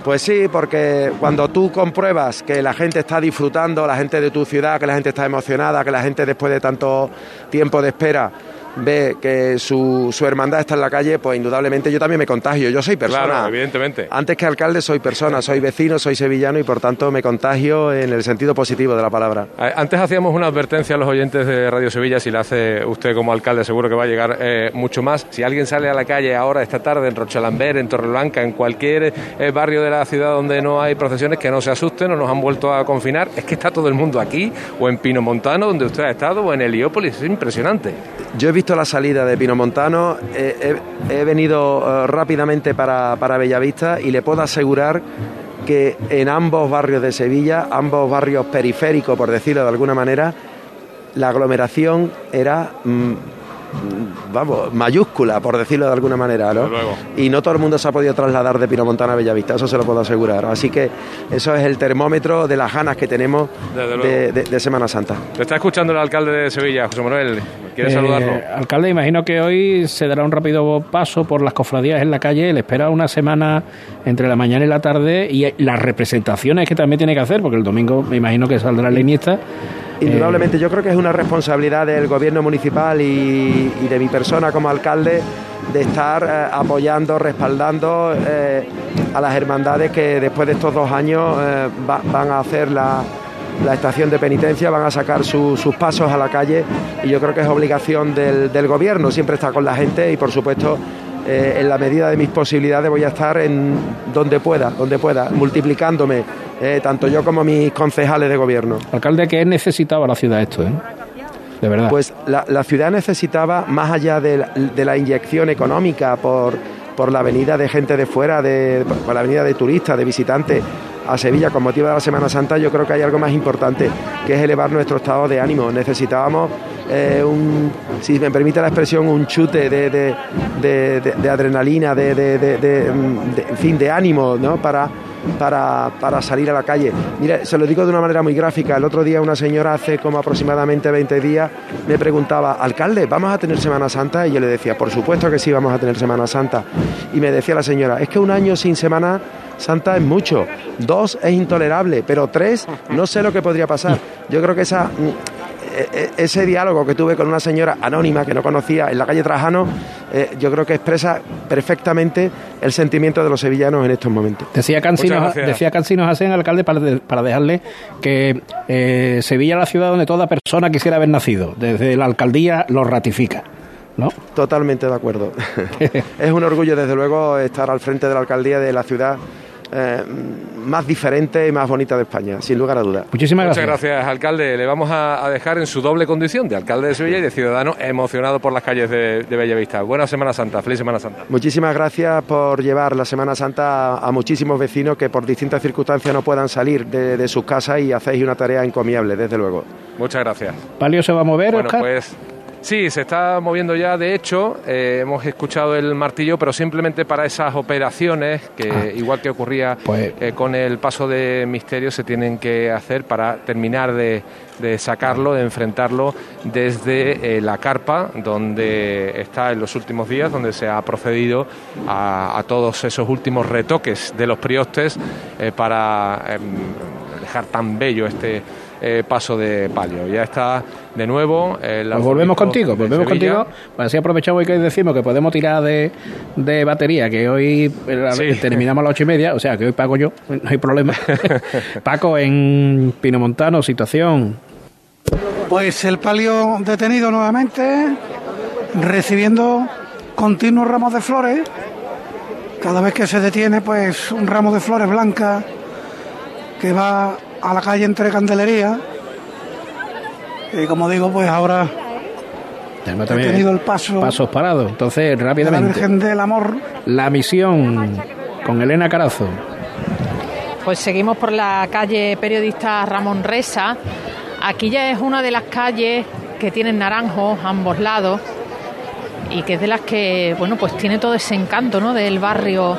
[SPEAKER 16] Pues sí, porque cuando tú compruebas que la gente está disfrutando, la gente de tu ciudad, que la gente está emocionada, que la gente después de tanto tiempo de espera ve que su, su hermandad está en la calle, pues indudablemente yo también me contagio. Yo soy persona.
[SPEAKER 1] Claro, evidentemente.
[SPEAKER 16] Antes que alcalde soy persona, soy vecino, soy sevillano y por tanto me contagio en el sentido positivo de la palabra.
[SPEAKER 1] Antes hacíamos una advertencia a los oyentes de Radio Sevilla, si la hace usted como alcalde seguro que va a llegar eh, mucho más. Si alguien sale a la calle ahora, esta tarde, en Rochelambert, en Torreblanca, en cualquier eh, barrio de la ciudad donde no hay procesiones, que no se asusten, no nos han vuelto a confinar. Es que está todo el mundo aquí, o en Pino Montano, donde usted ha estado, o en Heliópolis. Es impresionante.
[SPEAKER 16] Yo he visto la salida de Pino Montano, he, venido eh, rápidamente para, para Bellavista y le puedo asegurar que en ambos barrios de Sevilla, ambos barrios periféricos, por decirlo de alguna manera, la aglomeración era, mm, vamos, mayúscula, por decirlo de alguna manera, ¿no? Y no todo el mundo se ha podido trasladar de Pino Montano a Bellavista, eso se lo puedo asegurar. Así que eso es el termómetro de las ganas que tenemos de, de- de Semana Santa.
[SPEAKER 1] Te está escuchando el alcalde de Sevilla, José Manuel. ¿Quiere
[SPEAKER 2] Eh,
[SPEAKER 1] saludarlo?
[SPEAKER 2] Alcalde, imagino que hoy se dará un rápido paso por las cofradías en la calle. Le espera una semana entre la mañana y la tarde y las representaciones que también tiene que hacer, porque el domingo me imagino que saldrá la Iniesta.
[SPEAKER 16] Indudablemente, yo creo que es una responsabilidad del gobierno municipal y, de mi persona como alcalde de estar eh, apoyando, respaldando eh, a las hermandades que después de estos dos años eh, va- van a hacer la, la estación de penitencia, van a sacar su- sus pasos a la calle y yo creo que es obligación del, del gobierno, siempre estar con la gente y por supuesto eh, en la medida de mis posibilidades voy a estar en donde pueda, donde pueda, multiplicándome, eh, tanto yo como mis concejales de gobierno.
[SPEAKER 2] Alcalde, ¿qué necesitaba la ciudad esto? Eh? De verdad.
[SPEAKER 16] Pues la, la ciudad necesitaba, más allá de la, de la inyección económica por, por la venida de gente de fuera, de, por la venida de turistas, de visitantes a Sevilla con motivo de la Semana Santa, yo creo que hay algo más importante, que es elevar nuestro estado de ánimo. Necesitábamos eh, un, si me permite la expresión, un chute de, de, de, de- adrenalina, de, en fin, de ánimo, ¿no? Para, para, para salir a la calle. Mire, se lo digo de una manera muy gráfica. El otro día una señora, hace como aproximadamente 20 días, me preguntaba, alcalde, ¿vamos a tener Semana Santa? Y yo le decía, por supuesto que sí, vamos a tener Semana Santa. Y me decía la señora, es que un año sin Semana Santa es mucho, dos es intolerable, pero tres no sé lo que podría pasar. Yo creo que esa, mm, e- e- ese diálogo que tuve con una señora anónima que no conocía en la calle Trajano, eh, yo creo que expresa perfectamente el sentimiento de los sevillanos en estos momentos.
[SPEAKER 2] Decía Cancinos, decía Cancinos Hacen, alcalde, para, de- para dejarle que eh, Sevilla es la ciudad donde toda persona quisiera haber nacido. Desde la alcaldía lo ratifica. ¿no?
[SPEAKER 16] Totalmente de acuerdo. es un orgullo, desde luego, estar al frente de la alcaldía de la ciudad eh, más diferente y más bonita de España, sin lugar a dudas.
[SPEAKER 2] Muchísimas
[SPEAKER 1] Muchas gracias, alcalde. Le vamos a, a dejar en su doble condición de alcalde de Sevilla y de ciudadano emocionado por las calles de, de Bellavista. Buena Semana Santa, feliz Semana Santa.
[SPEAKER 16] Muchísimas gracias por llevar la Semana Santa a muchísimos vecinos que por distintas circunstancias no puedan salir de, de sus casas y hacéis una tarea encomiable, desde luego.
[SPEAKER 1] Muchas gracias.
[SPEAKER 2] ¿Palio se va a mover,
[SPEAKER 1] Bueno,
[SPEAKER 2] Oscar?
[SPEAKER 1] pues sí, se está moviendo ya. De hecho, eh, hemos escuchado el martillo, pero simplemente para esas operaciones, que
[SPEAKER 2] Ah.
[SPEAKER 1] igual que ocurría
[SPEAKER 2] Pues-
[SPEAKER 1] eh, con el paso de misterio, se tienen que hacer para terminar de, de sacarlo, de enfrentarlo desde eh, la carpa, donde está en los últimos días, donde se ha procedido a, a todos esos últimos retoques de los priostes para em, dejar tan bello este eh, paso de palio. Ya está de nuevo. el
[SPEAKER 2] Pues volvemos contigo, volvemos
[SPEAKER 1] Sevilla.
[SPEAKER 2] contigo. Pues así aprovechamos y que decimos que podemos tirar de, de batería, que hoy eh,
[SPEAKER 1] Sí.
[SPEAKER 2] terminamos a las ocho y media, o sea que hoy pago yo, no hay problema. Paco, en Pinomontano, situación.
[SPEAKER 4] Pues el palio detenido nuevamente, recibiendo continuos ramos de flores. Cada vez que se detiene, pues un ramo de flores blancas que va a la calle entre Candelería. Y como digo, pues ahora
[SPEAKER 2] Tenemos
[SPEAKER 4] he
[SPEAKER 2] también
[SPEAKER 4] tenido el paso
[SPEAKER 2] pasos parados. Entonces,
[SPEAKER 4] de la
[SPEAKER 2] rápidamente,
[SPEAKER 4] Virgen del Amor.
[SPEAKER 2] la misión con Elena Carazo.
[SPEAKER 8] Pues seguimos por la calle periodista Ramón Resa. Aquí ya es una de las calles que tienen naranjos a ambos lados y que es de las que, bueno, pues tiene todo ese encanto, ¿no? Del barrio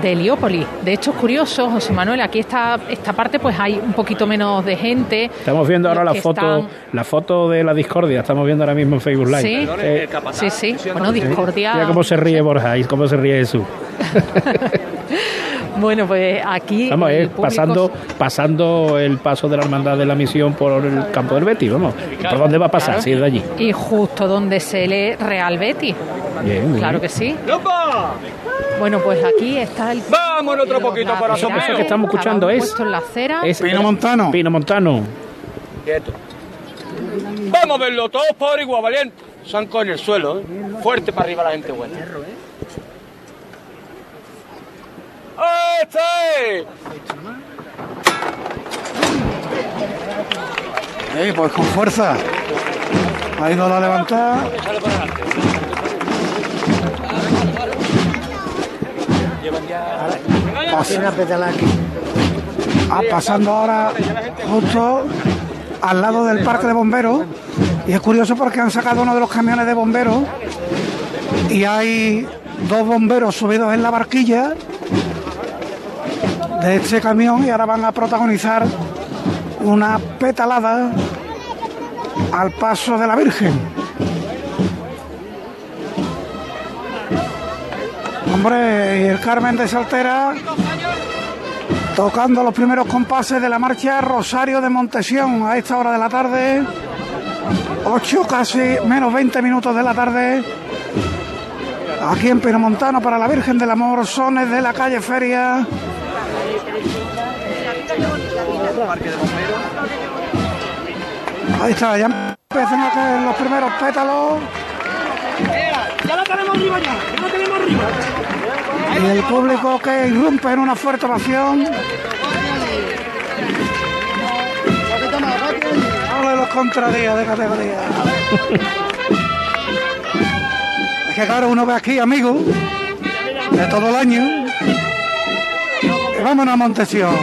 [SPEAKER 8] de Heliópolis. De hecho, es curioso, José Manuel, aquí esta, esta parte pues hay un poquito menos de gente.
[SPEAKER 2] Estamos viendo ahora la foto,
[SPEAKER 8] están-
[SPEAKER 2] la foto de la discordia. Estamos viendo ahora mismo en Facebook Live.
[SPEAKER 8] Sí,
[SPEAKER 2] Eh,
[SPEAKER 8] sí, sí. Bueno, discordia.
[SPEAKER 2] Mira cómo se ríe Borja y cómo se ríe Jesús.
[SPEAKER 8] Bueno, pues aquí.
[SPEAKER 2] Vamos, es
[SPEAKER 8] público-
[SPEAKER 2] pasando, pasando el paso de la hermandad de la misión por el campo del Betis, vamos. ¿Por dónde va a pasar?
[SPEAKER 8] Claro.
[SPEAKER 2] Si es de allí.
[SPEAKER 8] Y justo donde se lee Real Betis.
[SPEAKER 2] Bien, muy
[SPEAKER 8] Claro
[SPEAKER 2] bien.
[SPEAKER 8] que sí. Bueno, pues aquí está el.
[SPEAKER 12] Vamos otro poquito para
[SPEAKER 2] Eso, eso que estamos escuchando es,
[SPEAKER 8] en la acera.
[SPEAKER 2] es
[SPEAKER 4] Pino Montano.
[SPEAKER 2] Pino Montano.
[SPEAKER 12] Quieto. Vamos a verlo todos por igual, valiente. Sanco en el suelo, ¿eh? fuerte para arriba la gente buena. ¡Este!
[SPEAKER 4] Eh, pues con fuerza. Ha ido la levantada. Ah, pasando ahora justo al lado del parque de bomberos. Y es curioso porque han sacado uno de los camiones de bomberos y hay dos bomberos subidos en la barquilla de este camión y ahora van a protagonizar una petalada al paso de la Virgen. Hombre, el Carmen de Saltera tocando los primeros compases de la marcha Rosario de Montesión a esta hora de la tarde. 8 casi menos 20 minutos de la tarde. Aquí en Pinomontano para la Virgen del Amor, sones de la calle Feria. Ahí está, ya empiezan a caer los primeros pétalos. Ya la tenemos arriba ya, ya la tenemos arriba. Y el público que irrumpe en una fuerte ovación. Ole los contradías de categoría. es que claro, uno ve aquí, amigos, de todo el año. Y vámonos a Montesión.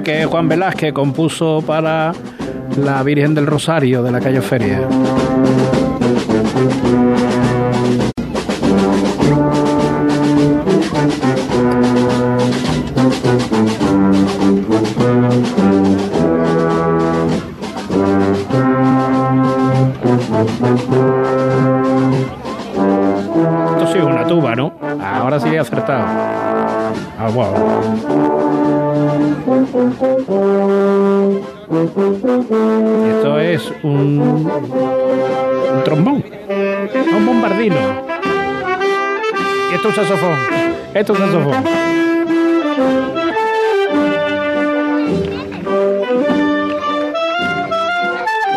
[SPEAKER 2] Que Juan Velázquez compuso para la Virgen del Rosario de la calle Feria. Esto es una tuba, ¿no? Ahora sí he acertado. Ah, wow. Esto es un, trombón, un bombardino. Esto es un saxofón. Esto es un saxofón.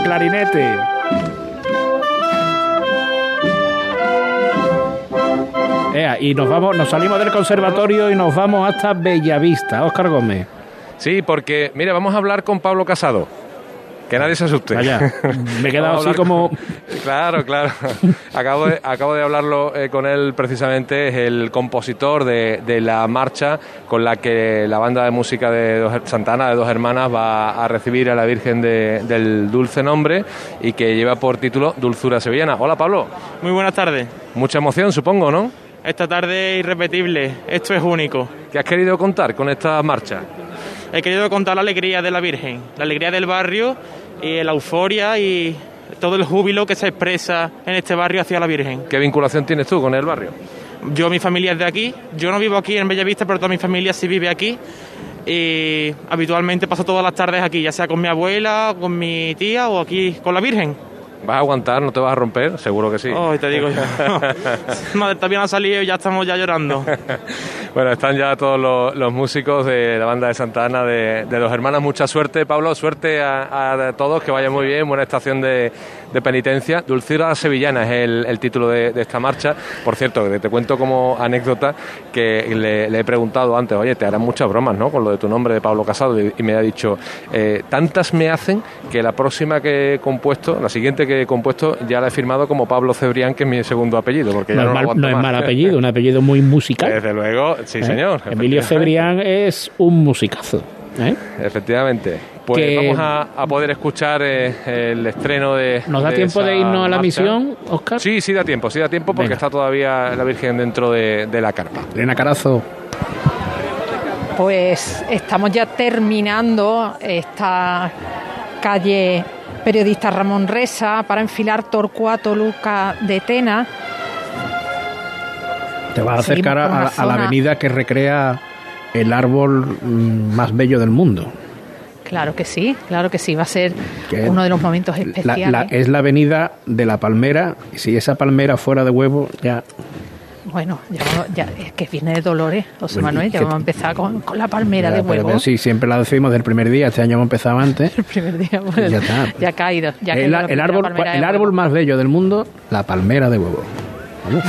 [SPEAKER 2] Clarinete. Ea, y nos vamos, nos salimos del conservatorio y nos vamos hasta Bellavista. Óscar Gómez.
[SPEAKER 1] Sí, porque, mire, vamos a hablar con Pablo Casado. Que nadie se asuste.
[SPEAKER 2] Vaya, me he quedado así como...
[SPEAKER 1] con- Claro, claro. acabo, de, acabo de hablarlo eh, con él precisamente, es el compositor de, de la marcha con la que la banda de música de dos, Santana de Dos Hermanas va a recibir a la Virgen de- del Dulce Nombre y que lleva por título Dulzura Sevillana. Hola Pablo.
[SPEAKER 17] Muy buenas tardes.
[SPEAKER 1] Mucha emoción, supongo, ¿no?
[SPEAKER 17] Esta tarde irrepetible, esto es único.
[SPEAKER 1] ¿Qué has querido contar con esta marcha?
[SPEAKER 17] He querido contar la alegría de la Virgen, la alegría del barrio y la euforia y todo el júbilo que se expresa en este barrio hacia la Virgen.
[SPEAKER 1] ¿Qué vinculación tienes tú con el barrio?
[SPEAKER 17] Yo, mi familia es de aquí, yo no vivo aquí en Bellavista, pero toda mi familia sí vive aquí y habitualmente paso todas las tardes aquí, ya sea con mi abuela, con mi tía o aquí con la Virgen.
[SPEAKER 1] ¿Vas a aguantar? ¿No te vas a romper? Seguro que sí.
[SPEAKER 17] Oh, te digo yo. Madre, todavía no ha salido y ya estamos ya llorando.
[SPEAKER 1] Bueno, están ya todos los, los músicos de la banda de Santa Ana de, de Dos Hermanas. Mucha suerte, Pablo. Suerte a, a todos, que vaya muy bien. Buena estación de, de penitencia. Dulcura Sevillana es el, el título de, de esta marcha. Por cierto, te cuento como anécdota que le, le he preguntado antes, oye, te harán muchas bromas, ¿no? Con lo de tu nombre de Pablo Casado. Y, y me ha dicho, eh, tantas me hacen que la próxima que he compuesto, la siguiente que he compuesto, ya la he firmado como Pablo Cebrián, que es mi segundo apellido. Porque ya
[SPEAKER 2] No, es, mal,
[SPEAKER 1] aguanto
[SPEAKER 2] no es
[SPEAKER 1] más.
[SPEAKER 2] mal apellido, un apellido muy musical.
[SPEAKER 1] Desde luego, sí,
[SPEAKER 2] ¿eh?
[SPEAKER 1] señor.
[SPEAKER 2] Emilio Cebrián es un musicazo. ¿eh?
[SPEAKER 1] Efectivamente. Pues
[SPEAKER 2] Que-
[SPEAKER 1] vamos a, a poder escuchar eh, el estreno de.
[SPEAKER 2] ¿Nos da
[SPEAKER 1] de
[SPEAKER 2] tiempo de irnos a la
[SPEAKER 1] marcha.
[SPEAKER 2] misión, Oscar?
[SPEAKER 1] Sí, sí da tiempo, sí da tiempo porque
[SPEAKER 2] Venga.
[SPEAKER 1] está todavía la Virgen dentro de, de la carpa.
[SPEAKER 2] Elena Carazo.
[SPEAKER 8] Pues estamos ya terminando esta calle periodista Ramón Resa para enfilar Torcuato Luca de Tena.
[SPEAKER 2] Te vas a acercar a, a la avenida que recrea el árbol mm, más bello del mundo.
[SPEAKER 8] Claro que sí, claro que sí, va a ser
[SPEAKER 2] Que
[SPEAKER 8] uno de los momentos
[SPEAKER 2] La-
[SPEAKER 8] especiales.
[SPEAKER 2] la- es la avenida de la palmera. Y si esa palmera fuera de huevo, ya.
[SPEAKER 8] Bueno, ya, ya- es que viene de Dolores, José
[SPEAKER 2] Bueno,
[SPEAKER 8] Manuel, ya
[SPEAKER 2] que-
[SPEAKER 8] vamos a empezar con, con la palmera
[SPEAKER 2] ya,
[SPEAKER 8] de huevo.
[SPEAKER 2] pero sí, siempre la decimos del primer día. Este año hemos empezado antes.
[SPEAKER 8] El primer día, pues,
[SPEAKER 2] Ya está.
[SPEAKER 8] ya ha caído. Ya
[SPEAKER 2] el,
[SPEAKER 8] caído
[SPEAKER 2] el árbol, el árbol más bello del mundo, la palmera de huevo.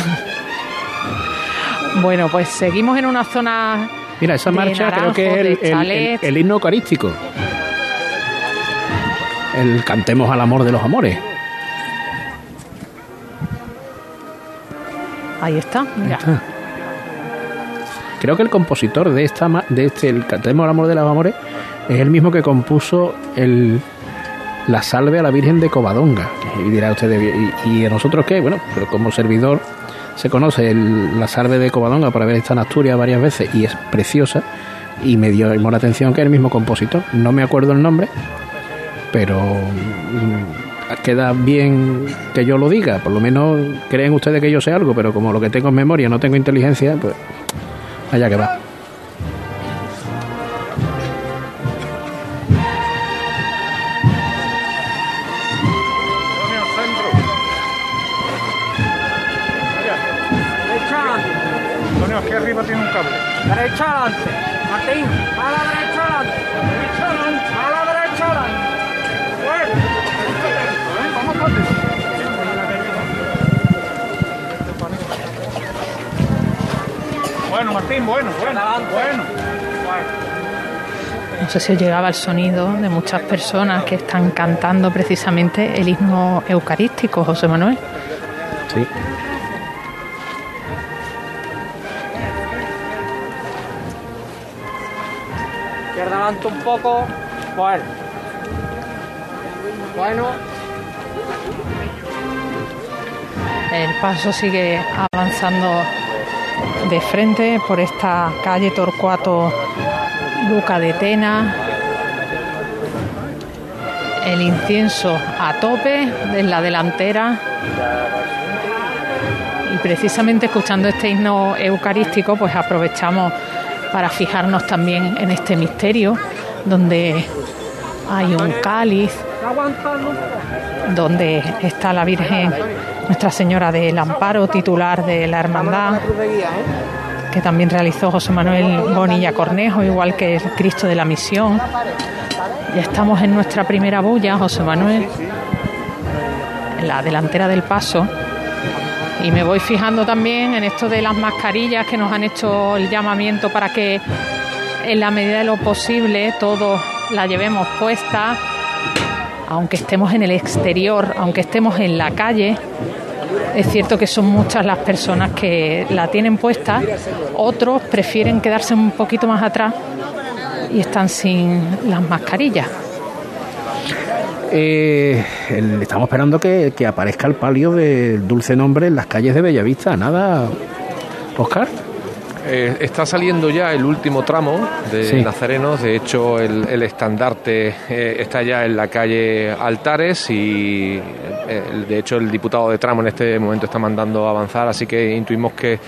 [SPEAKER 8] Bueno, pues seguimos en una zona.
[SPEAKER 2] Mira, esa
[SPEAKER 8] de
[SPEAKER 2] marcha creo que es el, el himno eucarístico. El cantemos al amor de los amores.
[SPEAKER 8] Ahí está.
[SPEAKER 2] Creo que el compositor de esta de este el cantemos amor de los amores es el mismo que compuso el la salve a la Virgen de Covadonga. Y dirá usted, ¿y, y a nosotros qué? Bueno, pero como servidor se conoce el- la salve de Covadonga por haber estado en Asturias varias veces y es preciosa. Y me dio la atención que es el mismo compositor. No me acuerdo el nombre, pero mm, queda bien que yo lo diga. Por lo menos creen ustedes que yo sé algo, pero como lo que tengo es memoria, no tengo inteligencia, pues allá que va.
[SPEAKER 12] Antonio, aquí arriba. Derecha adelante. Martín, Bueno, Martín, bueno, bueno, bueno.
[SPEAKER 8] No sé si os llegaba el sonido de muchas personas que están cantando precisamente el himno eucarístico, José Manuel.
[SPEAKER 2] Sí.
[SPEAKER 12] Izquierda adelante un poco. Bueno. Bueno.
[SPEAKER 8] El paso sigue avanzando de frente por esta calle Torcuato Luca de Tena. El incienso a tope en la delantera. Y precisamente escuchando este himno eucarístico, pues aprovechamos para fijarnos también en este misterio, donde hay un cáliz, donde está la Virgen Nuestra Señora del Amparo, titular de la hermandad, que también realizó José Manuel Bonilla Cornejo, igual que el Cristo de la Misión. Ya estamos en nuestra primera bulla, José Manuel, en la delantera del paso. Y me voy fijando también en esto de las mascarillas que nos han hecho el llamamiento para que en la medida de lo posible todos la llevemos puesta, aunque estemos en el exterior, aunque estemos en la calle. Es cierto que son muchas las personas que la tienen puesta, otros prefieren quedarse un poquito más atrás y están sin las mascarillas.
[SPEAKER 2] Eh, estamos esperando que, que aparezca el palio del dulce nombre en las calles de Bellavista. Nada, Oscar.
[SPEAKER 1] Eh, está saliendo ya el último tramo de
[SPEAKER 2] Sí.
[SPEAKER 1] Nazarenos, de hecho el, el estandarte eh, está ya en la calle Altares y eh, el- de hecho el diputado de tramo en este momento está mandando avanzar, así que intuimos que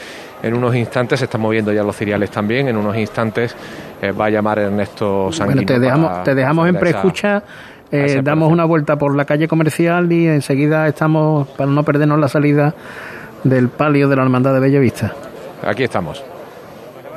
[SPEAKER 1] en unos instantes se están moviendo ya los ciriales también, en unos instantes eh, va a llamar Ernesto Sanguino.
[SPEAKER 2] Bueno, te dejamos, te dejamos en preescucha. eh, damos una vuelta por la calle comercial y enseguida estamos, para no perdernos la salida del palio de la Hermandad de Bellavista.
[SPEAKER 1] Aquí estamos.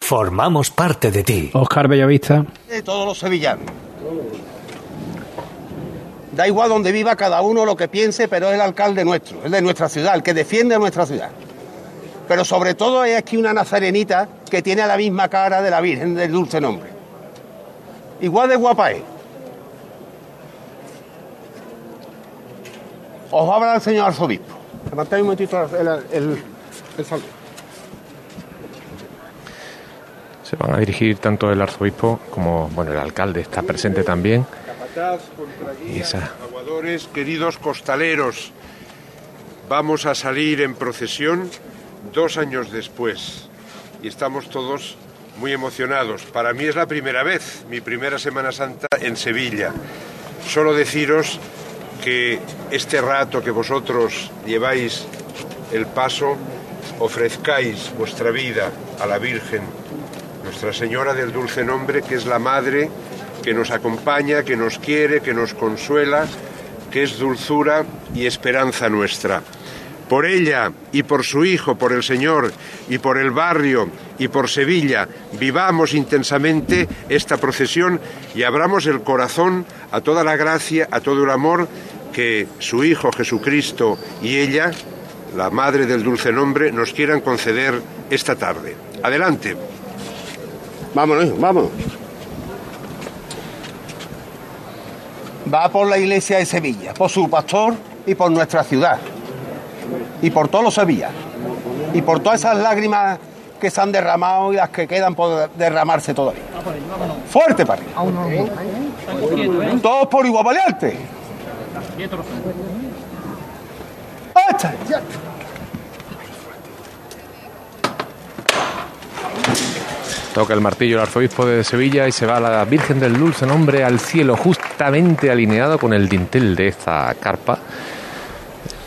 [SPEAKER 18] Formamos parte de ti.
[SPEAKER 2] Oscar Bellavista.
[SPEAKER 19] De todos los sevillanos. Da igual donde viva cada uno lo que piense, pero es el alcalde nuestro, es de nuestra ciudad, el que defiende a nuestra ciudad. Pero sobre todo hay aquí una nazarenita que tiene la misma cara de la Virgen del Dulce Nombre. Igual de guapa es. Os va a hablar el señor arzobispo. Levantáis un momentito el, el, el saldo.
[SPEAKER 1] Se van a dirigir tanto el arzobispo como bueno el alcalde está presente también.
[SPEAKER 7] Y esa... Aguadores, queridos costaleros, vamos a salir en procesión dos años después y estamos todos muy emocionados. Para mí es la primera vez, mi primera Semana Santa en Sevilla. Solo deciros que este rato que vosotros lleváis el paso, ofrezcáis vuestra vida a la Virgen, Nuestra Señora del Dulce Nombre, que es la Madre que nos acompaña, que nos quiere, que nos consuela, que es dulzura y esperanza nuestra. Por ella y por su Hijo, por el Señor y por el barrio y por Sevilla, vivamos intensamente esta procesión y abramos el corazón a toda la gracia, a todo el amor que su Hijo Jesucristo y ella, la Madre del Dulce Nombre, nos quieran conceder esta tarde. Adelante.
[SPEAKER 19] Vámonos, vamos. Va por la iglesia de Sevilla, por su pastor y por nuestra ciudad. Y por todos los sevillanos. Y por todas esas lágrimas que se han derramado y las que quedan por derramarse todavía. Fuerte para arriba. Todos por igual valiente. ¡Echa!
[SPEAKER 1] Toca el martillo el arzobispo de Sevilla y se va la Virgen del Dulce Nombre al cielo, justamente alineado con el dintel de esta carpa,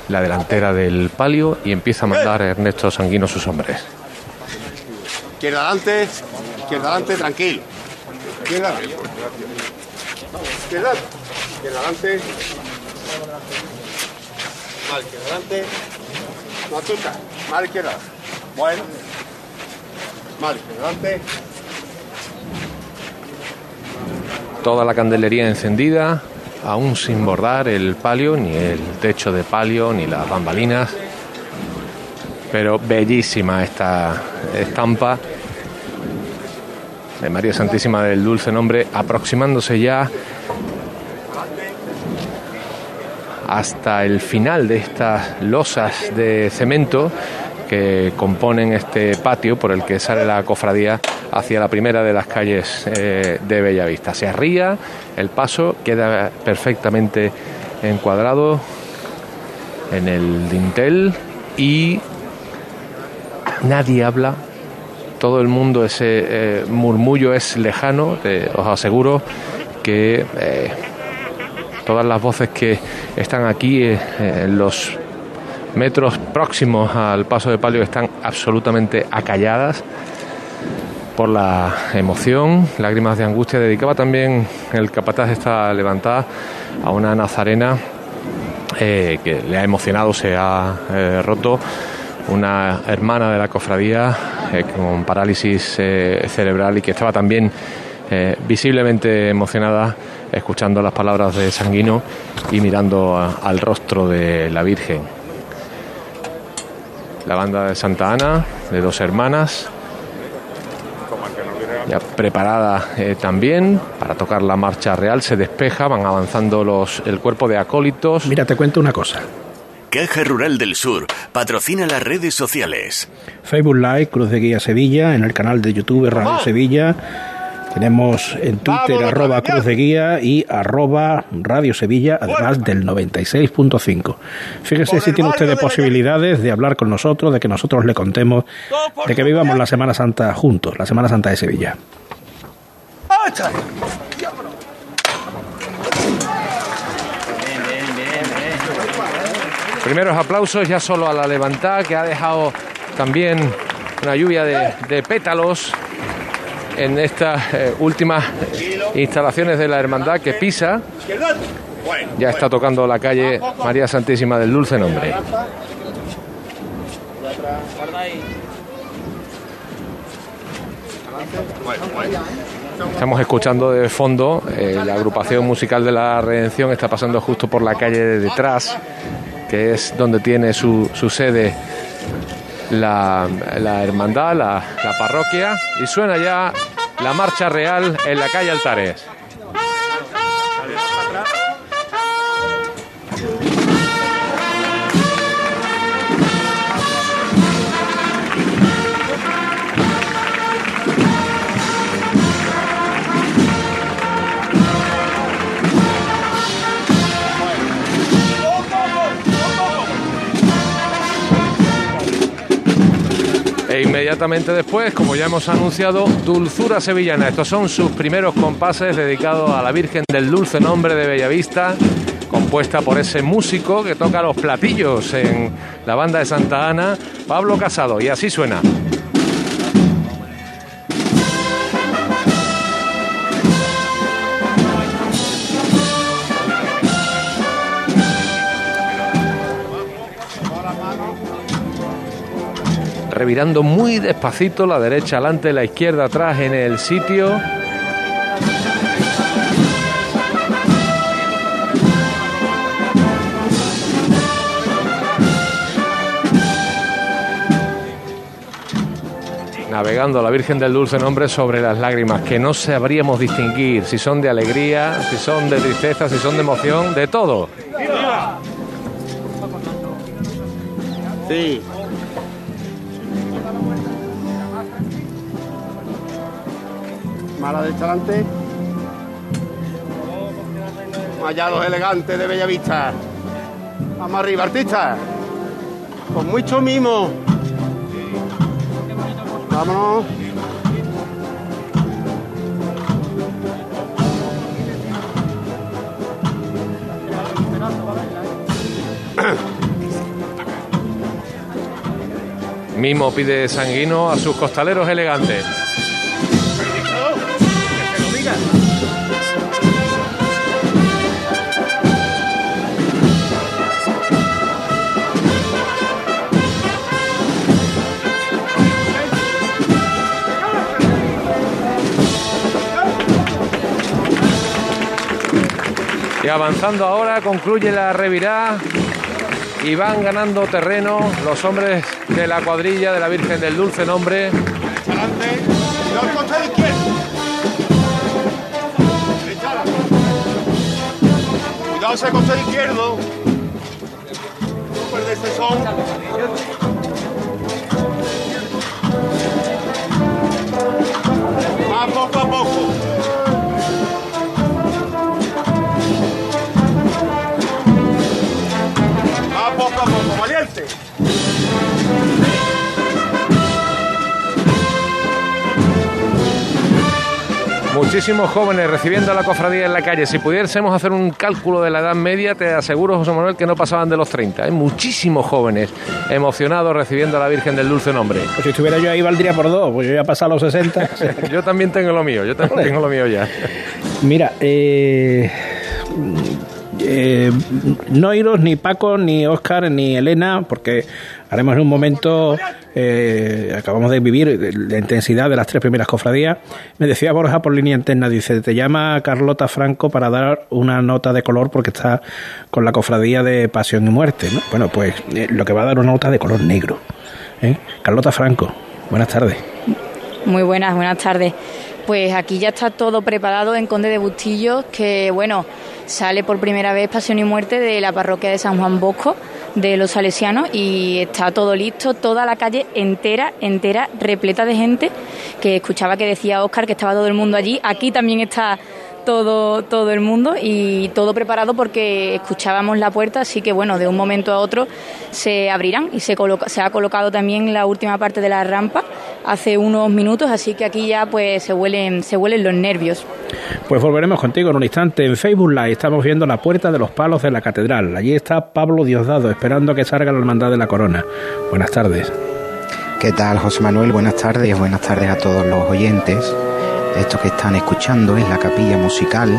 [SPEAKER 1] la delantera del palio, y empieza a mandar Ernesto Sanguino sus hombres.
[SPEAKER 19] Izquierda adelante, izquierda adelante, tranquilo. Izquierda. Izquierda. Izquierda adelante. Mal izquierda adelante. No asusta. Mal izquierda. Bueno. Izquierda adelante.
[SPEAKER 1] Toda la candelería encendida, aún sin bordar el palio, ni el techo de palio, ni las bambalinas. Pero bellísima esta estampa de María Santísima del Dulce Nombre, aproximándose ya hasta el final de estas losas de cemento que componen este patio por el que sale la cofradía hacia la primera de las calles eh, de Bellavista. Se arría el paso, queda perfectamente encuadrado en el dintel y nadie habla, todo el mundo, ese eh, murmullo es lejano, eh, os aseguro que eh, todas las voces que están aquí los metros próximos al paso de palio están absolutamente acalladas por la emoción, lágrimas de angustia. Dedicaba también el capataz esta levantada a una nazarena eh, que le ha emocionado, se ha eh, roto, una hermana de la cofradía eh, con parálisis cerebral y que estaba también visiblemente emocionada escuchando las palabras de Sanguino y mirando al rostro de la Virgen. La banda de Santa Ana, de dos hermanas, ya preparada eh, también para tocar la marcha real, se despeja, van avanzando los, el cuerpo de acólitos.
[SPEAKER 2] Mira, te cuento una cosa.
[SPEAKER 9] Caja Rural del Sur patrocina las redes sociales.
[SPEAKER 2] Facebook Live, Cruz de Guía Sevilla, en el canal de YouTube Radio Sevilla. Tenemos en Twitter arroba Cruz de Guía y arroba Radio Sevilla, además del 96.5. Fíjese si tiene usted posibilidades de hablar con nosotros, de que nosotros le contemos, de que vivamos la Semana Santa juntos, la Semana Santa de Sevilla.
[SPEAKER 1] Primeros aplausos ya solo a la levantada que ha dejado también una lluvia de, de pétalos en estas eh, últimas instalaciones de la hermandad que pisa. Ya está tocando la calle María Santísima del Dulce Nombre. Estamos escuchando de fondo eh, la agrupación musical de la Redención está pasando justo por la calle de detrás, que es donde tiene su, su sede la, la hermandad, la, la parroquia, y suena ya la marcha real en la calle Altares. Inmediatamente después, como ya hemos anunciado, Dulzura Sevillana. Estos son sus primeros compases dedicados a la Virgen del Dulce Nombre de Bellavista, compuesta por ese músico que toca los platillos en la banda de Santa Ana, Pablo Casado. Y así suena. Revirando muy despacito, la derecha adelante, la izquierda atrás en el sitio. Navegando la Virgen del Dulce Nombre sobre las lágrimas, que no sabríamos distinguir si son de alegría, si son de tristeza, si son de emoción, de todo.
[SPEAKER 19] Sí. Mala de adelante. Allá los elegantes de Bellavista. Vamos arriba, artista. Con mucho mimo. Vámonos.
[SPEAKER 1] Mimo pide sanguino a sus costaleros elegantes. Avanzando ahora, concluye la revirá y van ganando terreno los hombres de la cuadrilla de la Virgen del Dulce Nombre.
[SPEAKER 19] Cuidado ese costado izquierdo. Ese son.
[SPEAKER 1] Muchísimos jóvenes recibiendo la cofradía en la calle. Si pudiésemos hacer un cálculo de la edad media, te aseguro, José Manuel, que no pasaban de los 30. Hay muchísimos jóvenes emocionados recibiendo a la Virgen del Dulce Nombre.
[SPEAKER 2] Pues si estuviera yo ahí valdría por dos, pues yo ya he pasado los 60.
[SPEAKER 1] yo también tengo lo mío, yo también tengo lo mío ya.
[SPEAKER 2] Mira, eh, eh, no iros ni Paco, ni Oscar, ni Elena, porque haremos en un momento, eh, acabamos de vivir la intensidad de las tres primeras cofradías. Me decía Borja por línea interna, dice, te llama Carlota Franco para dar una nota de color porque está con la cofradía de Pasión y Muerte. ¿no? Bueno, pues eh, lo que va a dar una nota de color negro. ¿eh? Carlota Franco, buenas tardes.
[SPEAKER 20] Muy buenas, buenas tardes. Pues aquí ya está todo preparado en Conde de Bustillos, que bueno, sale por primera vez Pasión y Muerte de la parroquia de San Juan Bosco de los salesianos y está todo listo, toda la calle entera, entera, repleta de gente, que escuchaba que decía Óscar que estaba todo el mundo allí. Aquí también está todo, todo el mundo y todo preparado porque escuchábamos la puerta, así que bueno, de un momento a otro se abrirán y se, coloca, se ha colocado también la última parte de la rampa hace unos minutos, así que aquí ya pues se huelen, se huelen los nervios.
[SPEAKER 2] Pues volveremos contigo en un instante. En Facebook Live estamos viendo la puerta de los palos de la catedral. Allí está Pablo Diosdado esperando que salga la hermandad de la corona. Buenas tardes.
[SPEAKER 21] ¿Qué tal, José Manuel? Buenas tardes. Buenas tardes a todos los oyentes. Esto que están escuchando es la capilla musical